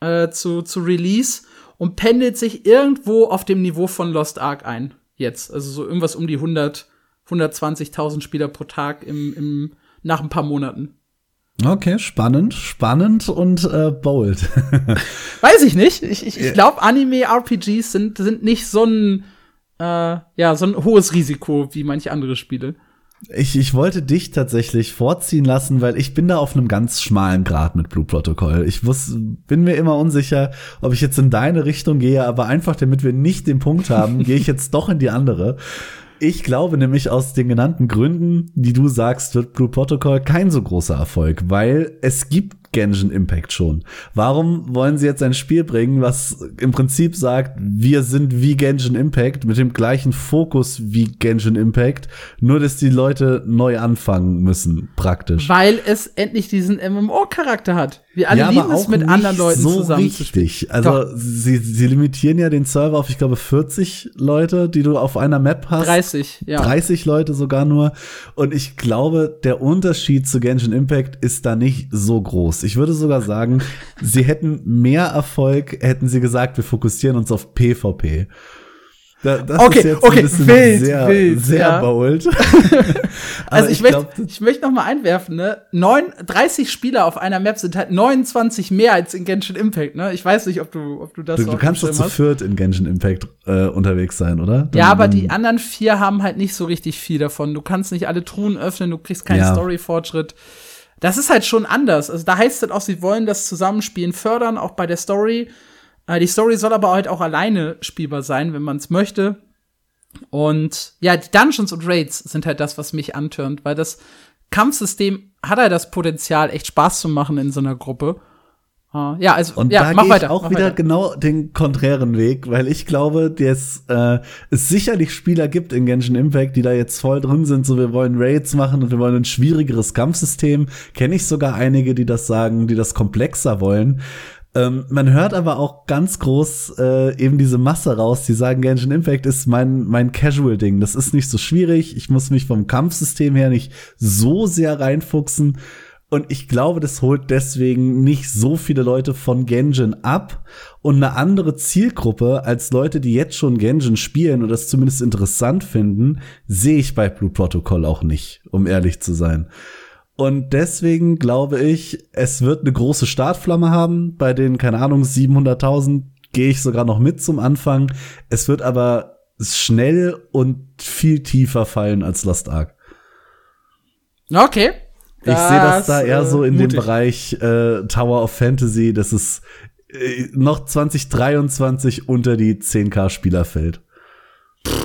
äh, zu, zu Release und pendelt sich irgendwo auf dem Niveau von Lost Ark ein. Jetzt. Also so irgendwas um die 100, 120.000 Spieler pro Tag im, im, nach ein paar Monaten.
Okay, spannend, spannend und äh, bold.
Weiß ich nicht. Ich, ich, ich glaube, Anime-RPGs sind, sind nicht so ein, äh, ja, so ein hohes Risiko wie manche andere Spiele.
Ich, ich wollte dich tatsächlich vorziehen lassen, weil ich bin da auf einem ganz schmalen Grad mit Blue Protocol. Ich muss, bin mir immer unsicher, ob ich jetzt in deine Richtung gehe, aber einfach damit wir nicht den Punkt haben, gehe ich jetzt doch in die andere. Ich glaube nämlich aus den genannten Gründen, die du sagst, wird Blue Protocol kein so großer Erfolg, weil es gibt Genshin Impact schon. Warum wollen sie jetzt ein Spiel bringen, was im Prinzip sagt, wir sind wie Genshin Impact mit dem gleichen Fokus wie Genshin Impact, nur dass die Leute neu anfangen müssen, praktisch.
Weil es endlich diesen MMO-Charakter hat. Wir alle ja, lieben es mit anderen Leuten so zusammen
richtig. Also sie, sie limitieren ja den Server auf, ich glaube, 40 Leute, die du auf einer Map hast.
30, ja.
30 Leute sogar nur. Und ich glaube, der Unterschied zu Genshin Impact ist da nicht so groß. Ich würde sogar sagen, sie hätten mehr Erfolg, hätten sie gesagt, wir fokussieren uns auf PvP.
Da, das okay, ist jetzt okay, ein wild, sehr, wild,
sehr ja. bold.
also ich, ich, möchte, ich möchte noch mal einwerfen, ne? Neun, 30 Spieler auf einer Map sind halt 29 mehr als in Genshin Impact, ne? Ich weiß nicht, ob du, ob du das
Du, du kannst doch zu viert in Genshin Impact äh, unterwegs sein, oder?
Dann, ja, aber die anderen vier haben halt nicht so richtig viel davon. Du kannst nicht alle Truhen öffnen, du kriegst keinen ja. Story-Fortschritt. Das ist halt schon anders. Also da heißt es auch, sie wollen das Zusammenspielen fördern, auch bei der Story. Äh, die Story soll aber halt auch alleine spielbar sein, wenn man es möchte. Und ja, die Dungeons und Raids sind halt das, was mich antörnt, weil das Kampfsystem hat halt das Potenzial, echt Spaß zu machen in so einer Gruppe. Uh, ja, also
und
ja,
da
mach weiter.
Ich auch wieder
weiter.
genau den konträren Weg, weil ich glaube, dass äh, es sicherlich Spieler gibt in Genshin Impact, die da jetzt voll drin sind, so wir wollen Raids machen und wir wollen ein schwierigeres Kampfsystem. Kenne ich sogar einige, die das sagen, die das komplexer wollen. Ähm, man hört aber auch ganz groß äh, eben diese Masse raus, die sagen, Genshin Impact ist mein, mein Casual-Ding. Das ist nicht so schwierig. Ich muss mich vom Kampfsystem her nicht so sehr reinfuchsen. Und ich glaube, das holt deswegen nicht so viele Leute von Genshin ab. Und eine andere Zielgruppe als Leute, die jetzt schon Genshin spielen und das zumindest interessant finden, sehe ich bei Blue Protocol auch nicht, um ehrlich zu sein. Und deswegen glaube ich, es wird eine große Startflamme haben. Bei den, keine Ahnung, 700.000 gehe ich sogar noch mit zum Anfang. Es wird aber schnell und viel tiefer fallen als Lost Ark.
Okay.
Ich sehe das da eher so in mutig. dem Bereich äh, Tower of Fantasy, dass es äh, noch 2023 unter die 10k Spieler fällt.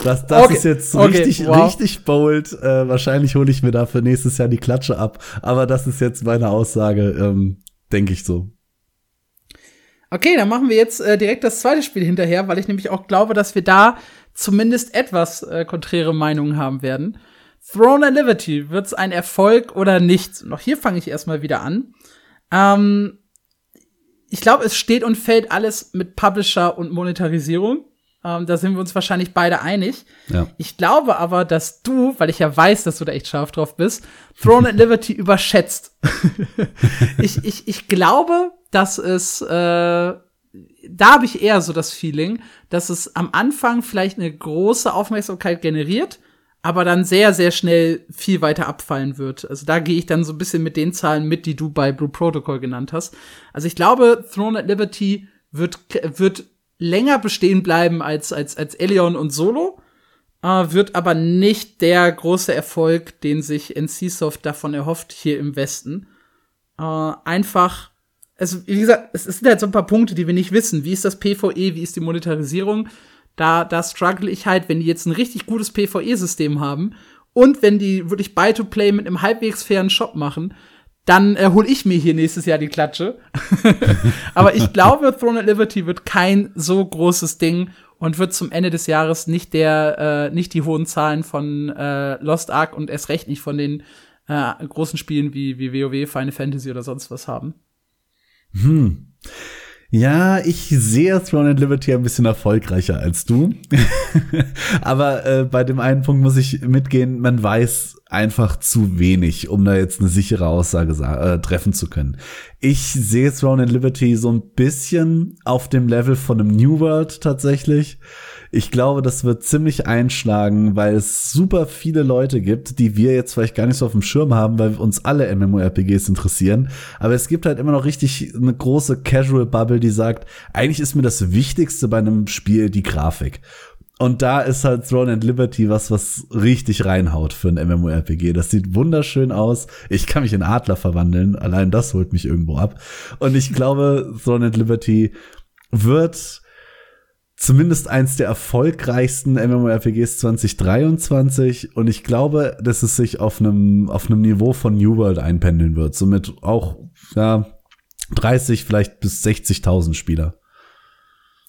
Das, das okay. ist jetzt okay. richtig, wow. richtig bold. Äh, wahrscheinlich hole ich mir dafür nächstes Jahr die Klatsche ab. Aber das ist jetzt meine Aussage, ähm, denke ich so.
Okay, dann machen wir jetzt äh, direkt das zweite Spiel hinterher, weil ich nämlich auch glaube, dass wir da zumindest etwas äh, konträre Meinungen haben werden. Throne and Liberty, wird's ein Erfolg oder nicht? Noch hier fange ich erstmal wieder an. Ähm, ich glaube, es steht und fällt alles mit Publisher und Monetarisierung. Ähm, da sind wir uns wahrscheinlich beide einig.
Ja.
Ich glaube aber, dass du, weil ich ja weiß, dass du da echt scharf drauf bist, Throne and Liberty überschätzt. ich, ich, ich glaube, dass es, äh, da habe ich eher so das Feeling, dass es am Anfang vielleicht eine große Aufmerksamkeit generiert, aber dann sehr, sehr schnell viel weiter abfallen wird. Also da gehe ich dann so ein bisschen mit den Zahlen mit, die du bei Blue Protocol genannt hast. Also ich glaube, Throne at Liberty wird, wird länger bestehen bleiben als, als, als Elion und Solo, äh, wird aber nicht der große Erfolg, den sich NCSoft davon erhofft hier im Westen. Äh, einfach, also wie gesagt, es, es sind halt so ein paar Punkte, die wir nicht wissen. Wie ist das PvE, wie ist die Monetarisierung? Da, da struggle ich halt, wenn die jetzt ein richtig gutes PvE-System haben und wenn die wirklich Buy-to-Play mit einem halbwegs fairen Shop machen, dann hol ich mir hier nächstes Jahr die Klatsche. Aber ich glaube, Throne of Liberty wird kein so großes Ding und wird zum Ende des Jahres nicht der, äh, nicht die hohen Zahlen von äh, Lost Ark und erst recht nicht von den äh, großen Spielen wie, wie WoW, Final Fantasy oder sonst was haben.
Hm. Ja, ich sehe Throne and Liberty ein bisschen erfolgreicher als du. Aber äh, bei dem einen Punkt muss ich mitgehen, man weiß einfach zu wenig, um da jetzt eine sichere Aussage äh, treffen zu können. Ich sehe Throne and Liberty so ein bisschen auf dem Level von einem New World tatsächlich. Ich glaube, das wird ziemlich einschlagen, weil es super viele Leute gibt, die wir jetzt vielleicht gar nicht so auf dem Schirm haben, weil uns alle MMORPGs interessieren. Aber es gibt halt immer noch richtig eine große Casual Bubble, die sagt, eigentlich ist mir das Wichtigste bei einem Spiel die Grafik. Und da ist halt Throne and Liberty was, was richtig reinhaut für ein MMORPG. Das sieht wunderschön aus. Ich kann mich in Adler verwandeln. Allein das holt mich irgendwo ab. Und ich glaube, Throne and Liberty wird zumindest eins der erfolgreichsten MMORPGs 2023 und ich glaube, dass es sich auf einem auf einem Niveau von New World einpendeln wird, somit auch ja 30 vielleicht bis 60.000 Spieler.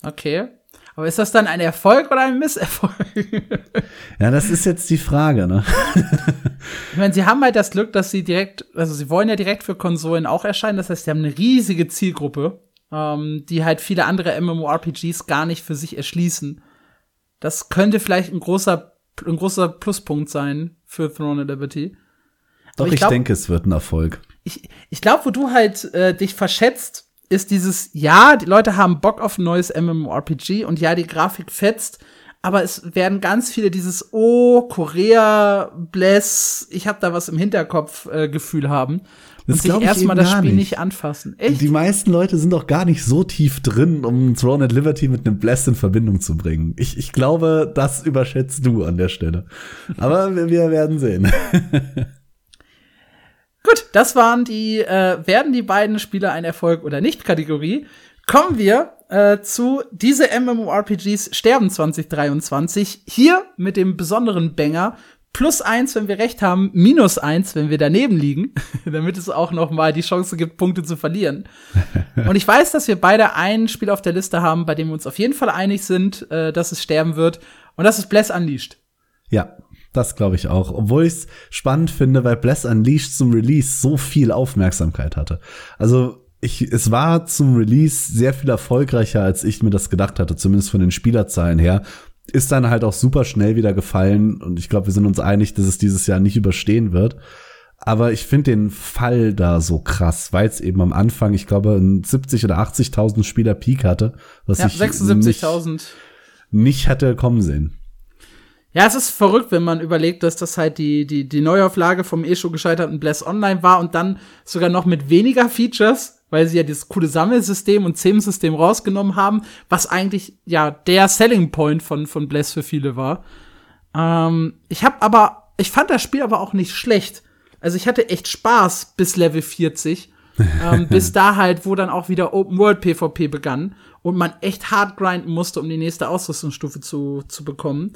Okay. Aber ist das dann ein Erfolg oder ein Misserfolg?
ja, das ist jetzt die Frage, ne?
ich meine, sie haben halt das Glück, dass sie direkt, also sie wollen ja direkt für Konsolen auch erscheinen. Das heißt, sie haben eine riesige Zielgruppe ähm, die halt viele andere MMORPGs gar nicht für sich erschließen. Das könnte vielleicht ein großer, ein großer Pluspunkt sein für Throne of Liberty.
Doch, ich, ich glaub, denke, es wird ein Erfolg.
Ich, ich glaube, wo du halt äh, dich verschätzt, ist dieses, ja, die Leute haben Bock auf ein neues MMORPG und ja, die Grafik fetzt, aber es werden ganz viele dieses Oh, Korea, Bless, ich hab da was im Hinterkopf äh, Gefühl haben. Das und sich erstmal das Spiel nicht. nicht. anfassen.
Echt? Die meisten Leute sind doch gar nicht so tief drin, um Throne at Liberty mit einem Bless in Verbindung zu bringen. Ich, ich glaube, das überschätzt du an der Stelle. Aber wir, wir werden sehen.
Gut, das waren die äh, werden die beiden Spieler ein Erfolg oder nicht Kategorie. Kommen wir äh, zu diese MMORPGs sterben 2023 hier mit dem besonderen Banger plus eins, wenn wir recht haben, minus eins, wenn wir daneben liegen, damit es auch noch mal die Chance gibt, Punkte zu verlieren. Und ich weiß, dass wir beide ein Spiel auf der Liste haben, bei dem wir uns auf jeden Fall einig sind, äh, dass es sterben wird. Und das ist Bless Unleashed.
Ja, das glaube ich auch. Obwohl ich es spannend finde, weil Bless Unleashed zum Release so viel Aufmerksamkeit hatte. Also ich, es war zum Release sehr viel erfolgreicher, als ich mir das gedacht hatte, zumindest von den Spielerzahlen her ist dann halt auch super schnell wieder gefallen und ich glaube, wir sind uns einig, dass es dieses Jahr nicht überstehen wird. Aber ich finde den Fall da so krass, weil es eben am Anfang, ich glaube, ein 70 oder 80.000 Spieler Peak hatte, was ja, ich 76.000 nicht, nicht hätte kommen sehen.
Ja, es ist verrückt, wenn man überlegt, dass das halt die, die, die Neuauflage vom eh schon gescheiterten Bless Online war und dann sogar noch mit weniger Features weil sie ja dieses coole Sammelsystem und Themensystem rausgenommen haben, was eigentlich ja der Selling Point von, von Bless für viele war. Ähm, ich habe aber, ich fand das Spiel aber auch nicht schlecht. Also ich hatte echt Spaß bis Level 40. ähm, bis da halt, wo dann auch wieder Open World PvP begann und man echt hart grinden musste, um die nächste Ausrüstungsstufe zu, zu bekommen.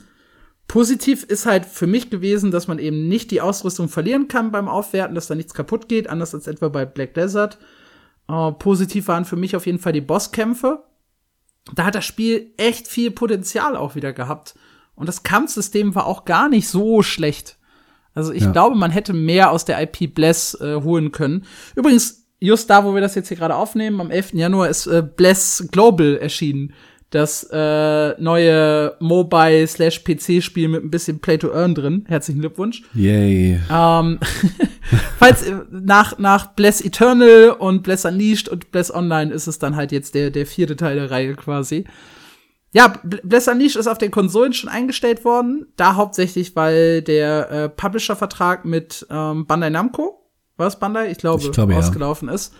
Positiv ist halt für mich gewesen, dass man eben nicht die Ausrüstung verlieren kann beim Aufwerten, dass da nichts kaputt geht, anders als etwa bei Black Desert. Äh, positiv waren für mich auf jeden Fall die Bosskämpfe. Da hat das Spiel echt viel Potenzial auch wieder gehabt. Und das Kampfsystem war auch gar nicht so schlecht. Also ich ja. glaube, man hätte mehr aus der IP Bless äh, holen können. Übrigens, just da, wo wir das jetzt hier gerade aufnehmen, am 11. Januar ist äh, Bless Global erschienen. Das äh, neue Mobile-slash-PC-Spiel mit ein bisschen Play-to-Earn drin. Herzlichen Glückwunsch.
Yay.
Ähm, falls äh, nach, nach Bless Eternal und Bless Unleashed und Bless Online ist es dann halt jetzt der, der vierte Teil der Reihe quasi. Ja, Bless Unleashed ist auf den Konsolen schon eingestellt worden. Da hauptsächlich, weil der äh, Publisher-Vertrag mit ähm, Bandai Namco, war es Bandai? Ich glaube,
Ich glaube, ja.
ausgelaufen ist.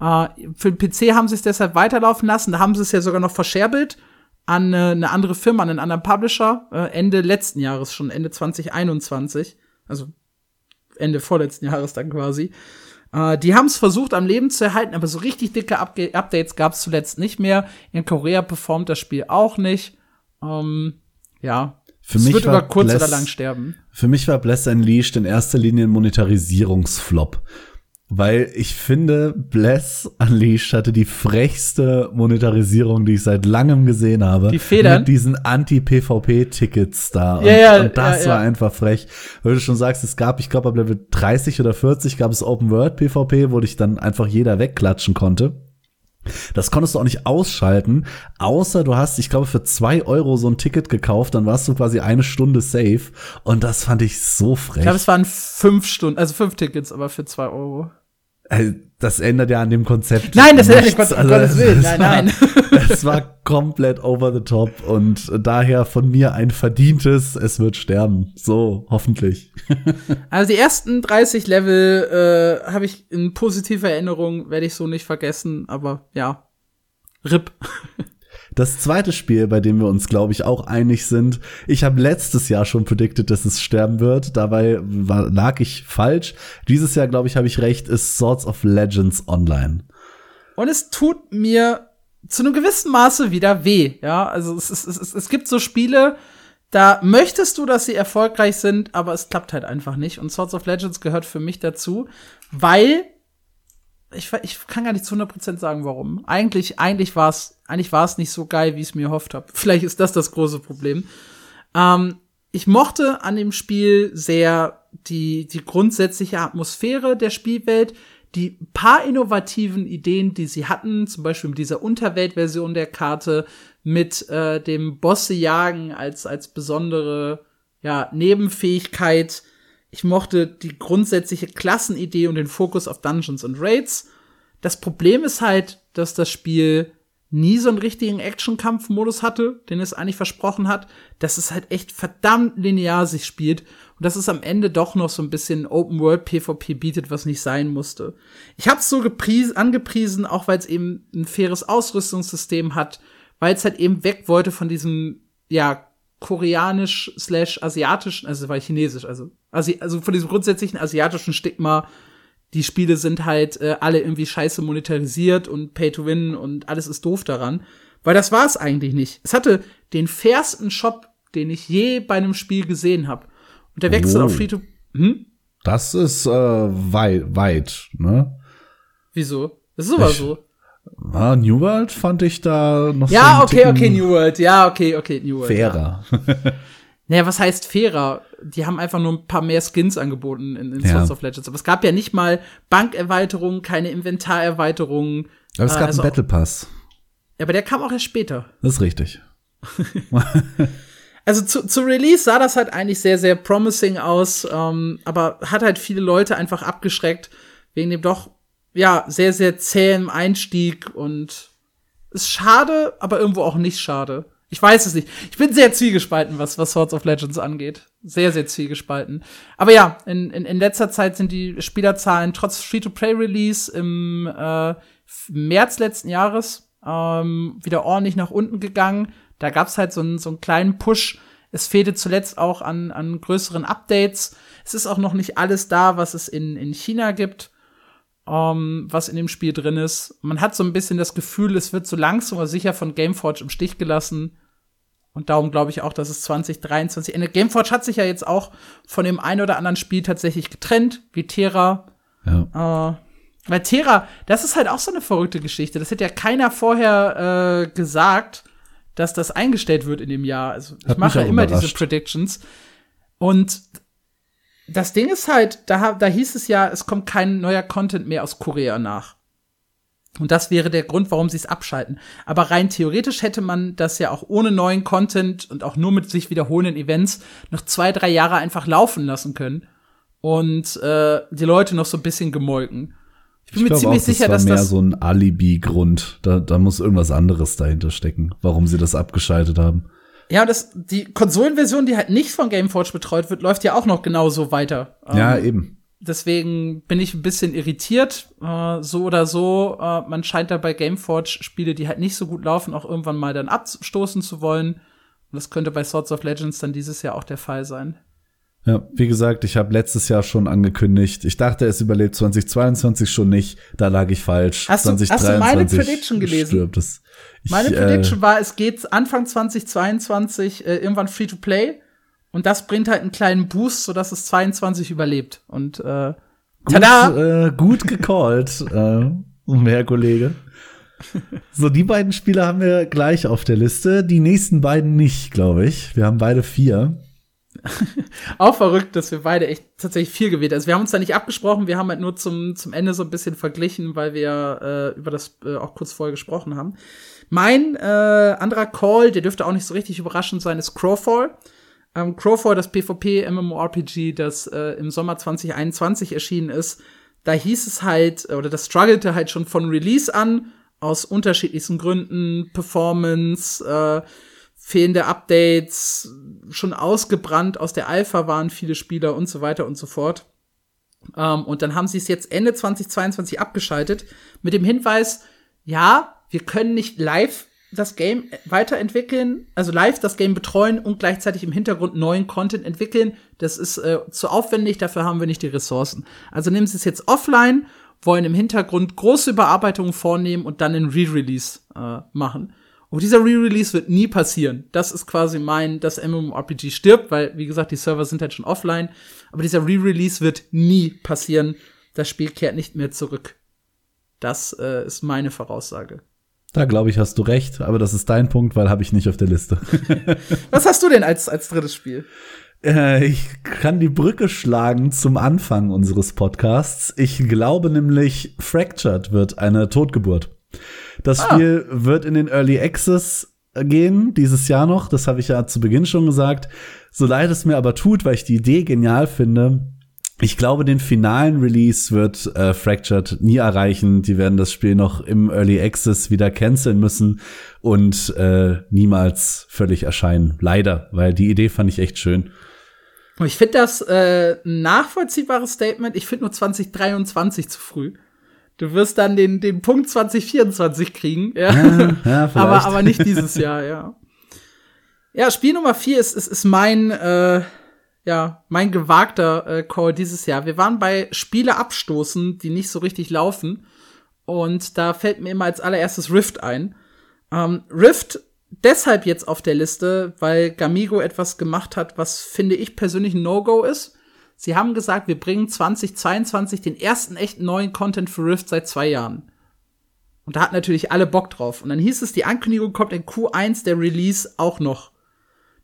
Äh, für den PC haben sie es deshalb weiterlaufen lassen. Da haben sie es ja sogar noch verscherbelt an äh, eine andere Firma, an einen anderen Publisher, äh, Ende letzten Jahres schon, Ende 2021. Also Ende vorletzten Jahres dann quasi. Äh, die haben es versucht am Leben zu erhalten, aber so richtig dicke Upga Updates gab es zuletzt nicht mehr. In Korea performt das Spiel auch nicht. Ähm, ja.
Für
es
mich
wird
war
über kurz
Bless-
oder lang sterben.
Für mich war Bless Unleashed in erster Linie ein Monetarisierungsflop. Weil ich finde, Bless Unleashed hatte die frechste Monetarisierung, die ich seit langem gesehen habe.
Die Federn?
Mit diesen Anti-PvP-Tickets da.
Ja, ja,
und das
ja, ja.
war einfach frech. Weil du schon sagst, es gab, ich glaube, ab Level 30 oder 40 gab es Open World PvP, wo dich dann einfach jeder wegklatschen konnte. Das konntest du auch nicht ausschalten, außer du hast, ich glaube, für zwei Euro so ein Ticket gekauft, dann warst du quasi eine Stunde safe. Und das fand ich so frech.
Ich glaube, es waren fünf Stunden, also fünf Tickets, aber für zwei Euro.
Äh, Das ändert ja an dem Konzept.
Nein, das ändert nicht, um Gottes Willen. Nein,
war,
nein.
Es war komplett over the top und daher von mir ein verdientes, es wird sterben. So, hoffentlich.
Also die ersten 30 Level äh, habe ich in positiver Erinnerung, werde ich so nicht vergessen, aber ja. RIP.
Das zweite Spiel, bei dem wir uns, glaube ich, auch einig sind, ich habe letztes Jahr schon predicted, dass es sterben wird. Dabei war, lag ich falsch. Dieses Jahr, glaube ich, habe ich recht, ist Swords of Legends Online.
Und es tut mir zu einem gewissen Maße wieder weh. Ja, also es, es, es, es gibt so Spiele, da möchtest du, dass sie erfolgreich sind, aber es klappt halt einfach nicht. Und Swords of Legends gehört für mich dazu, weil ich, ich kann gar nicht zu 100% sagen, warum. Eigentlich, eigentlich war es eigentlich war es nicht so geil, wie ich es mir erhofft habe. Vielleicht ist das das große Problem. Ähm, ich mochte an dem Spiel sehr die, die grundsätzliche Atmosphäre der Spielwelt, die paar innovativen Ideen, die sie hatten, zum Beispiel mit dieser Unterweltversion der Karte, mit äh, dem Bosse jagen als, als besondere ja, Nebenfähigkeit. Ich mochte die grundsätzliche Klassenidee und den Fokus auf Dungeons und Raids. Das Problem ist halt, dass das Spiel nie so einen richtigen Action-Kampf-Modus hatte, den es eigentlich versprochen hat, dass es halt echt verdammt linear sich spielt und dass es am Ende doch noch so ein bisschen Open-World-PvP bietet, was nicht sein musste. Ich hab's so gepriesen, angepriesen, auch weil es eben ein faires Ausrüstungssystem hat, weil es halt eben weg wollte von diesem, ja, koreanisch slash asiatischen, also war chinesisch, also, Asi also von diesem grundsätzlichen asiatischen Stigma, die Spiele sind halt äh, alle irgendwie scheiße monetarisiert und Pay to Win und alles ist doof daran. Weil das war es eigentlich nicht. Es hatte den fairsten Shop, den ich je bei einem Spiel gesehen habe. Und der Wechsel
Oh.
auf Free to hm?
Das ist äh, weit, weit, ne?
Wieso? Das ist aber
Ich-
so.
Ah, New World fand ich da noch so
Ja, okay,
Ticken
okay, New World. Ja, okay, okay, New World. Ja. Naja, was heißt fairer? Die haben einfach nur ein paar mehr Skins angeboten in, in
Ja.
Swords of Legends. Aber es gab ja nicht mal Bankerweiterungen, keine Inventarerweiterungen.
Aber es
Äh,
gab
also-
einen Battle Pass.
Ja, aber der kam auch erst später.
Das ist richtig.
Also zu, zu Release sah das halt eigentlich sehr, sehr promising aus, ähm, aber hat halt viele Leute einfach abgeschreckt, wegen dem doch, ja, sehr, sehr zähen Einstieg und ist schade, aber irgendwo auch nicht schade. Ich weiß es nicht. Ich bin sehr zwiegespalten, was, was Swords of Legends angeht. Sehr, sehr zwiegespalten. Aber ja, in, in, in letzter Zeit sind die Spielerzahlen trotz Free-to-Play-Release im äh, März letzten Jahres ähm, wieder ordentlich nach unten gegangen. Da gab's halt so einen, so einen kleinen Push. Es fehlte zuletzt auch an, an größeren Updates. Es ist auch noch nicht alles da, was es in, in China gibt, ähm, was in dem Spiel drin ist. Man hat so ein bisschen das Gefühl, es wird so langsam aber sicher von Gameforge im Stich gelassen. Und darum glaube ich auch, dass es 2023 endet. Gameforge hat sich ja jetzt auch von dem ein oder anderen Spiel tatsächlich getrennt, wie Terra.
Ja.
Äh, weil Terra, das ist halt auch so eine verrückte Geschichte. Das hätte ja keiner vorher äh, gesagt, dass das eingestellt wird in dem Jahr. Also ich
Hat
mache ja immer diese. Predictions. Und das Ding ist halt, da, da hieß es ja, es kommt kein neuer Content mehr aus Korea nach. Und das wäre der Grund, warum sie es abschalten. Aber rein theoretisch hätte man das ja auch ohne neuen Content und auch nur mit sich wiederholenden Events noch zwei, drei Jahre einfach laufen lassen können und äh, die Leute noch so ein bisschen gemolken.
Ich bin ich mir ziemlich auch, sicher, das dass das mehr so ein Alibi-Grund. Da, da muss irgendwas anderes dahinter stecken, warum sie das abgeschaltet haben.
Ja, das, die Konsolenversion, die halt nicht von Gameforge betreut wird, läuft ja auch noch genauso weiter.
Ja, ähm, eben.
Deswegen bin ich ein bisschen irritiert. Äh, so oder so, äh, man scheint da bei Gameforge Spiele, die halt nicht so gut laufen, auch irgendwann mal dann abstoßen zu wollen. Und das könnte bei Swords of Legends dann dieses Jahr auch der Fall sein.
Ja, wie gesagt, ich habe letztes Jahr schon angekündigt. Ich dachte, es überlebt 2022 schon nicht. Da lag ich falsch.
Hast du, hast du meine Prediction gelesen? Ich, meine Prediction äh, war, es geht Anfang 2022 äh, irgendwann free to play. Und das bringt halt einen kleinen Boost, sodass es 22 überlebt. Und äh,
tada! Gut, äh, gut gecallt, äh, mehr Kollege. So, die beiden Spiele haben wir gleich auf der Liste. Die nächsten beiden nicht, glaube ich. Wir haben beide vier.
auch verrückt, dass wir beide echt tatsächlich viel gewählt haben. Also wir haben uns da nicht abgesprochen, wir haben halt nur zum, zum Ende so ein bisschen verglichen, weil wir äh, über das äh, auch kurz vorher gesprochen haben. Mein äh, anderer Call, der dürfte auch nicht so richtig überraschend sein, ist Crowfall. Ähm, Crowfall, das PvP-MMORPG, das äh, im Sommer 2021 erschienen ist, da hieß es halt, oder das struggelte halt schon von Release an, aus unterschiedlichsten Gründen, Performance, äh, fehlende Updates, schon ausgebrannt aus der Alpha waren viele Spieler und so weiter und so fort. Ähm, und dann haben sie es jetzt Ende 2022 abgeschaltet mit dem Hinweis, ja, wir können nicht live das Game weiterentwickeln, also live das Game betreuen und gleichzeitig im Hintergrund neuen Content entwickeln. Das ist äh, zu aufwendig, dafür haben wir nicht die Ressourcen. Also nehmen Sie es jetzt offline, wollen im Hintergrund große Überarbeitungen vornehmen und dann einen Re-Release äh, machen. Und dieser Re-Release wird nie passieren. Das ist quasi mein, das MMORPG stirbt, weil, wie gesagt, die Server sind halt schon offline. Aber dieser Re-Release wird nie passieren. Das Spiel kehrt nicht mehr zurück. Das äh, ist meine Voraussage.
Da glaube ich, hast du recht, aber das ist dein Punkt, weil habe ich nicht auf der Liste.
Was hast du denn als, als drittes Spiel?
Äh, ich kann die Brücke schlagen zum Anfang unseres Podcasts. Ich glaube nämlich, Fractured wird eine Totgeburt. Das ah. Spiel wird in den Early Access gehen, dieses Jahr noch. Das habe ich ja zu Beginn schon gesagt. So leid es mir aber tut, weil ich die Idee genial finde, ich glaube, den finalen Release wird äh, Fractured nie erreichen. Die werden das Spiel noch im Early Access wieder canceln müssen und äh, niemals völlig erscheinen. Leider, weil die Idee fand ich echt schön.
Ich finde das äh, ein nachvollziehbares Statement. Ich finde nur 2023 zu früh. Du wirst dann den, den Punkt 2024 kriegen. Ja, ja, ja aber, aber nicht dieses Jahr, ja. Ja, Spiel Nummer vier ist, ist, ist mein äh, ja, mein gewagter äh, Call dieses Jahr. Wir waren bei Spiele abstoßen, die nicht so richtig laufen. Und da fällt mir immer als allererstes Rift ein. Ähm, Rift deshalb jetzt auf der Liste, weil Gamigo etwas gemacht hat, was finde ich persönlich ein No-Go ist. Sie haben gesagt, wir bringen 2022 den ersten echten neuen Content für Rift seit zwei Jahren. Und da hat natürlich alle Bock drauf. Und dann hieß es, die Ankündigung kommt in Q1 der Release auch noch.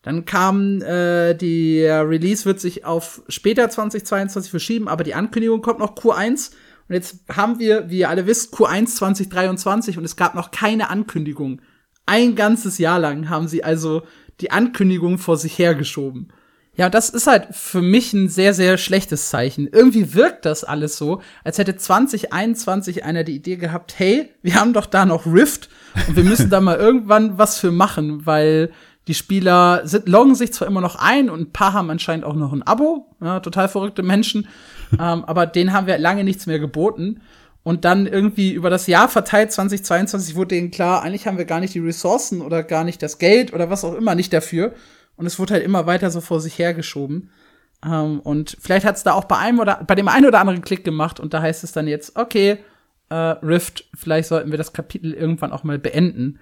Dann kam äh, die Release wird sich auf später 2022 verschieben, aber die Ankündigung kommt noch Q1. Und jetzt haben wir, wie ihr alle wisst, Q1 2023 und es gab noch keine Ankündigung. Ein ganzes Jahr lang haben sie also die Ankündigung vor sich hergeschoben. Ja, das ist halt für mich ein sehr, sehr schlechtes Zeichen. Irgendwie wirkt das alles so, als hätte 2021 einer die Idee gehabt, hey, wir haben doch da noch Rift und wir müssen da mal irgendwann was für machen, weil die Spieler sind, loggen sich zwar immer noch ein und ein paar haben anscheinend auch noch ein Abo, ja, total verrückte Menschen, ähm, aber denen haben wir lange nichts mehr geboten. Und dann irgendwie über das Jahr verteilt 2022 wurde denen klar, eigentlich haben wir gar nicht die Ressourcen oder gar nicht das Geld oder was auch immer nicht dafür. Und es wurde halt immer weiter so vor sich hergeschoben. Ähm, und vielleicht hat es da auch bei einem oder bei dem einen oder anderen Klick gemacht und da heißt es dann jetzt, okay, äh, Rift, vielleicht sollten wir das Kapitel irgendwann auch mal beenden.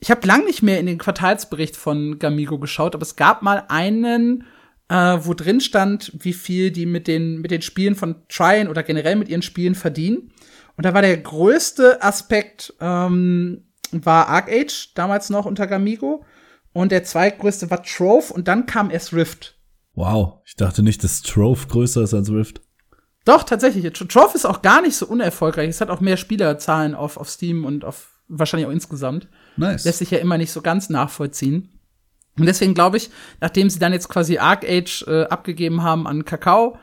Ich habe lang nicht mehr in den Quartalsbericht von Gamigo geschaut, aber es gab mal einen, äh, wo drin stand, wie viel die mit den, mit den Spielen von Tryon oder generell mit ihren Spielen verdienen. Und da war der größte Aspekt, ähm, war Arc Age, damals noch unter Gamigo. Und der zweitgrößte war Trove und dann kam erst Rift.
Wow, ich dachte nicht, dass Trove größer ist als Rift.
Doch, tatsächlich. Troff ist auch gar nicht so unerfolgreich. Es hat auch mehr Spielerzahlen auf, auf Steam und auf wahrscheinlich auch insgesamt.
Nice.
Lässt sich ja immer nicht so ganz nachvollziehen. Und deswegen glaube ich, nachdem sie dann jetzt quasi Arc Age äh, abgegeben haben an Kakao,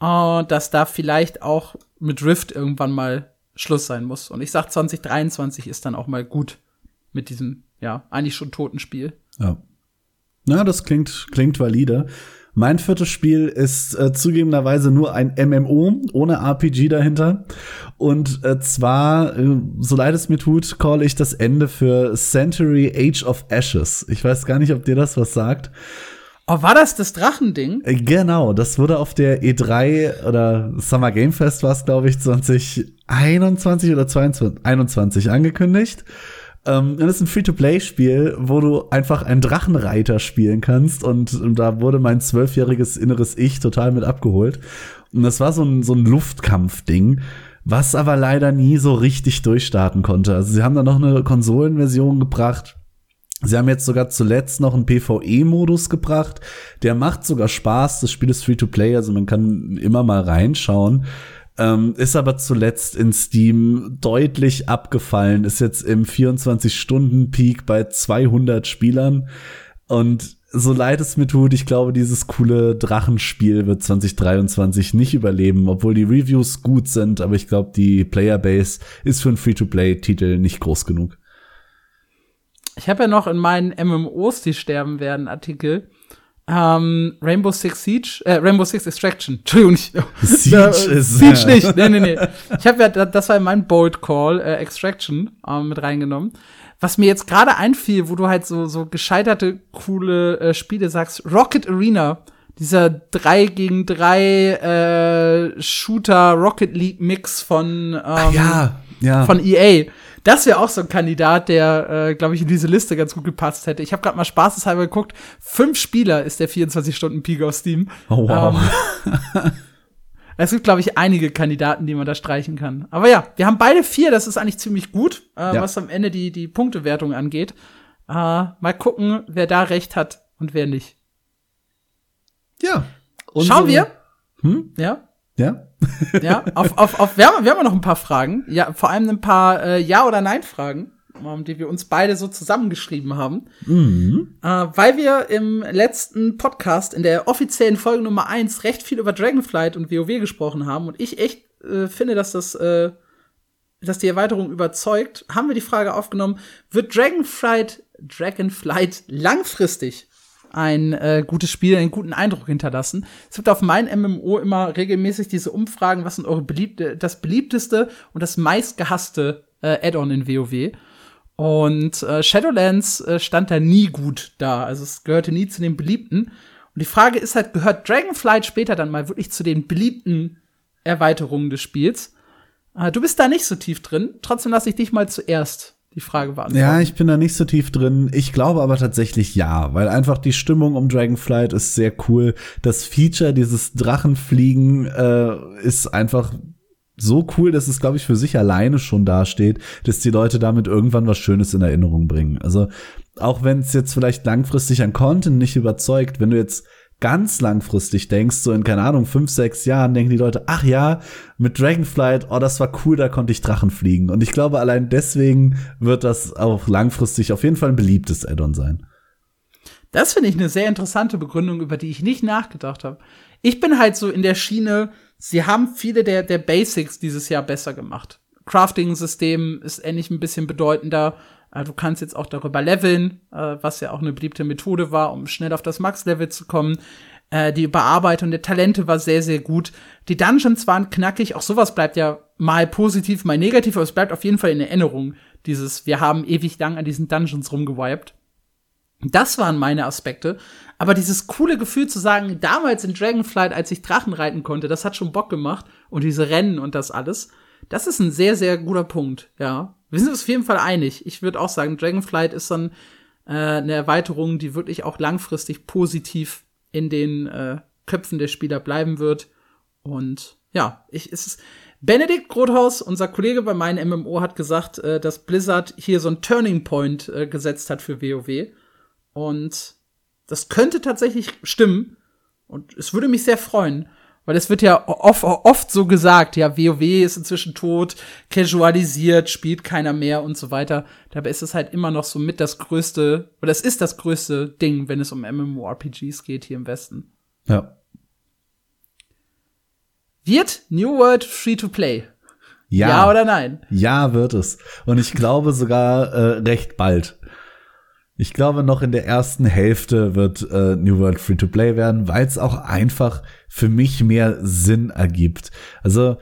äh, dass da vielleicht auch mit Rift irgendwann mal Schluss sein muss. Und ich sag 2023 ist dann auch mal gut mit diesem, ja, eigentlich schon toten Spiel.
Ja. Na, das klingt, klingt valide. Mein viertes Spiel ist äh, zugegebenerweise nur ein MMO ohne RPG dahinter. Und äh, zwar, äh, so leid es mir tut, call ich das Ende für Century Age of Ashes. Ich weiß gar nicht, ob dir das was sagt.
Oh, war das das Drachending?
Äh, genau, das wurde auf der E3 oder Summer Game Fest war es, glaube ich, 2021 oder 2021 angekündigt. Ähm, das ist ein Free-to-Play-Spiel, wo du einfach einen Drachenreiter spielen kannst. Und, und da wurde mein zwölfjähriges inneres Ich total mit abgeholt. Und das war so ein, so ein Luftkampf-Ding was aber leider nie so richtig durchstarten konnte. Also sie haben da noch eine Konsolenversion gebracht. Sie haben jetzt sogar zuletzt noch einen PvE-Modus gebracht. Der macht sogar Spaß. Das Spiel ist Free-to-Play, also man kann immer mal reinschauen. Ähm, ist aber zuletzt in Steam deutlich abgefallen, ist jetzt im 24-Stunden-Peak bei 200 Spielern. Und so leid es mir tut, ich glaube, dieses coole Drachenspiel wird 2023 nicht überleben, obwohl die Reviews gut sind, aber ich glaube, die Playerbase ist für einen Free-to-Play-Titel nicht groß genug.
Ich habe ja noch in meinen MMOs, die sterben werden, Artikel ähm, Rainbow Six Siege, äh, Rainbow Six Extraction. Entschuldigung, nicht.
Siege ist
Siege nicht. Nee, nee, nee. Ich habe ja, das war mein Bold Call, äh, Extraction, ähm, mit reingenommen. Was mir jetzt gerade einfiel, wo du halt so, so gescheiterte, coole äh, Spiele sagst, Rocket Arena. Dieser 3 gegen 3 äh, Shooter Rocket League Mix von, ähm,
Ach ja, ja.
von EA. Das wäre auch so ein Kandidat, der, äh, glaube ich, in diese Liste ganz gut gepasst hätte. Ich habe gerade mal spaßeshalber geguckt. Fünf Spieler ist der 24-Stunden-Peak auf Steam.
Oh, wow.
Ähm, es gibt, glaube ich, einige Kandidaten, die man da streichen kann. Aber ja, wir haben beide vier. Das ist eigentlich ziemlich gut, äh, ja. was am Ende die, die Punktewertung angeht. Äh, mal gucken, wer da recht hat und wer nicht.
Ja.
Schauen wir.
Hm?
Ja.
Ja.
ja, auf, auf, auf, wir, haben, wir haben noch ein paar Fragen. Ja, vor allem ein paar äh, Ja- oder Nein-Fragen, ähm, die wir uns beide so zusammengeschrieben haben.
Mhm.
Äh, weil wir im letzten Podcast, in der offiziellen Folge Nummer eins recht viel über Dragonflight und WoW gesprochen haben und ich echt äh, finde, dass das, äh, dass die Erweiterung überzeugt, haben wir die Frage aufgenommen, wird Dragonflight, Dragonflight langfristig ein äh, gutes Spiel, einen guten Eindruck hinterlassen. Es gibt auf meinem MMO immer regelmäßig diese Umfragen, was sind eure beliebte, das beliebteste und das meistgehasste äh, Add-on in WoW. Und äh, Shadowlands äh, stand da nie gut da. Also es gehörte nie zu den beliebten. Und die Frage ist halt, gehört Dragonflight später dann mal wirklich zu den beliebten Erweiterungen des Spiels? Äh, du bist da nicht so tief drin. Trotzdem lasse ich dich mal zuerst die Frage beantworten.
Ja, ich bin da nicht so tief drin. Ich glaube aber tatsächlich ja, weil einfach die Stimmung um Dragonflight ist sehr cool. Das Feature, dieses Drachenfliegen, äh, ist einfach so cool, dass es, glaube ich, für sich alleine schon dasteht, dass die Leute damit irgendwann was Schönes in Erinnerung bringen. Also auch wenn es jetzt vielleicht langfristig an Content nicht überzeugt, wenn du jetzt ganz langfristig denkst, so in, keine Ahnung, fünf, sechs Jahren, denken die Leute, ach ja, mit Dragonflight, oh, das war cool, da konnte ich Drachen fliegen. Und ich glaube, allein deswegen wird das auch langfristig auf jeden Fall ein beliebtes Add-on sein.
Das finde ich eine sehr interessante Begründung, über die ich nicht nachgedacht habe. Ich bin halt so in der Schiene, sie haben viele der, der Basics dieses Jahr besser gemacht. Crafting-System ist ähnlich ein bisschen bedeutender. Äh, du kannst jetzt auch darüber leveln, äh, was ja auch eine beliebte Methode war, um schnell auf das Max-Level zu kommen. Äh, die Überarbeitung der Talente war sehr, sehr gut. Die Dungeons waren knackig. Auch sowas bleibt ja mal positiv, mal negativ, aber es bleibt auf jeden Fall in Erinnerung. Dieses, wir haben ewig lang an diesen Dungeons rumgewiped. Das waren meine Aspekte. Aber dieses coole Gefühl zu sagen, damals in Dragonflight, als ich Drachen reiten konnte, das hat schon Bock gemacht. Und diese Rennen und das alles. Das ist ein sehr, sehr guter Punkt, ja. Wir sind uns auf jeden Fall einig. Ich würde auch sagen, Dragonflight ist dann äh, eine Erweiterung, die wirklich auch langfristig positiv in den äh, Köpfen der Spieler bleiben wird. Und ja, ich ist es. Benedikt Grothaus, unser Kollege bei meinem MMO, hat gesagt, äh, dass Blizzard hier so ein Turning Point äh, gesetzt hat für WoW. Und das könnte tatsächlich stimmen. Und es würde mich sehr freuen, Weil es wird ja oft, oft so gesagt, ja, WoW ist inzwischen tot, casualisiert, spielt keiner mehr und so weiter. Dabei ist es halt immer noch so mit das größte, oder es ist das größte Ding, wenn es um MMORPGs geht hier im Westen.
Ja.
Wird New World free to play?
Ja.
ja oder nein?
Ja, wird es. Und ich glaube sogar äh, recht bald. Ich glaube, noch in der ersten Hälfte wird äh, New World Free-to-Play werden, weil es auch einfach für mich mehr Sinn ergibt. Also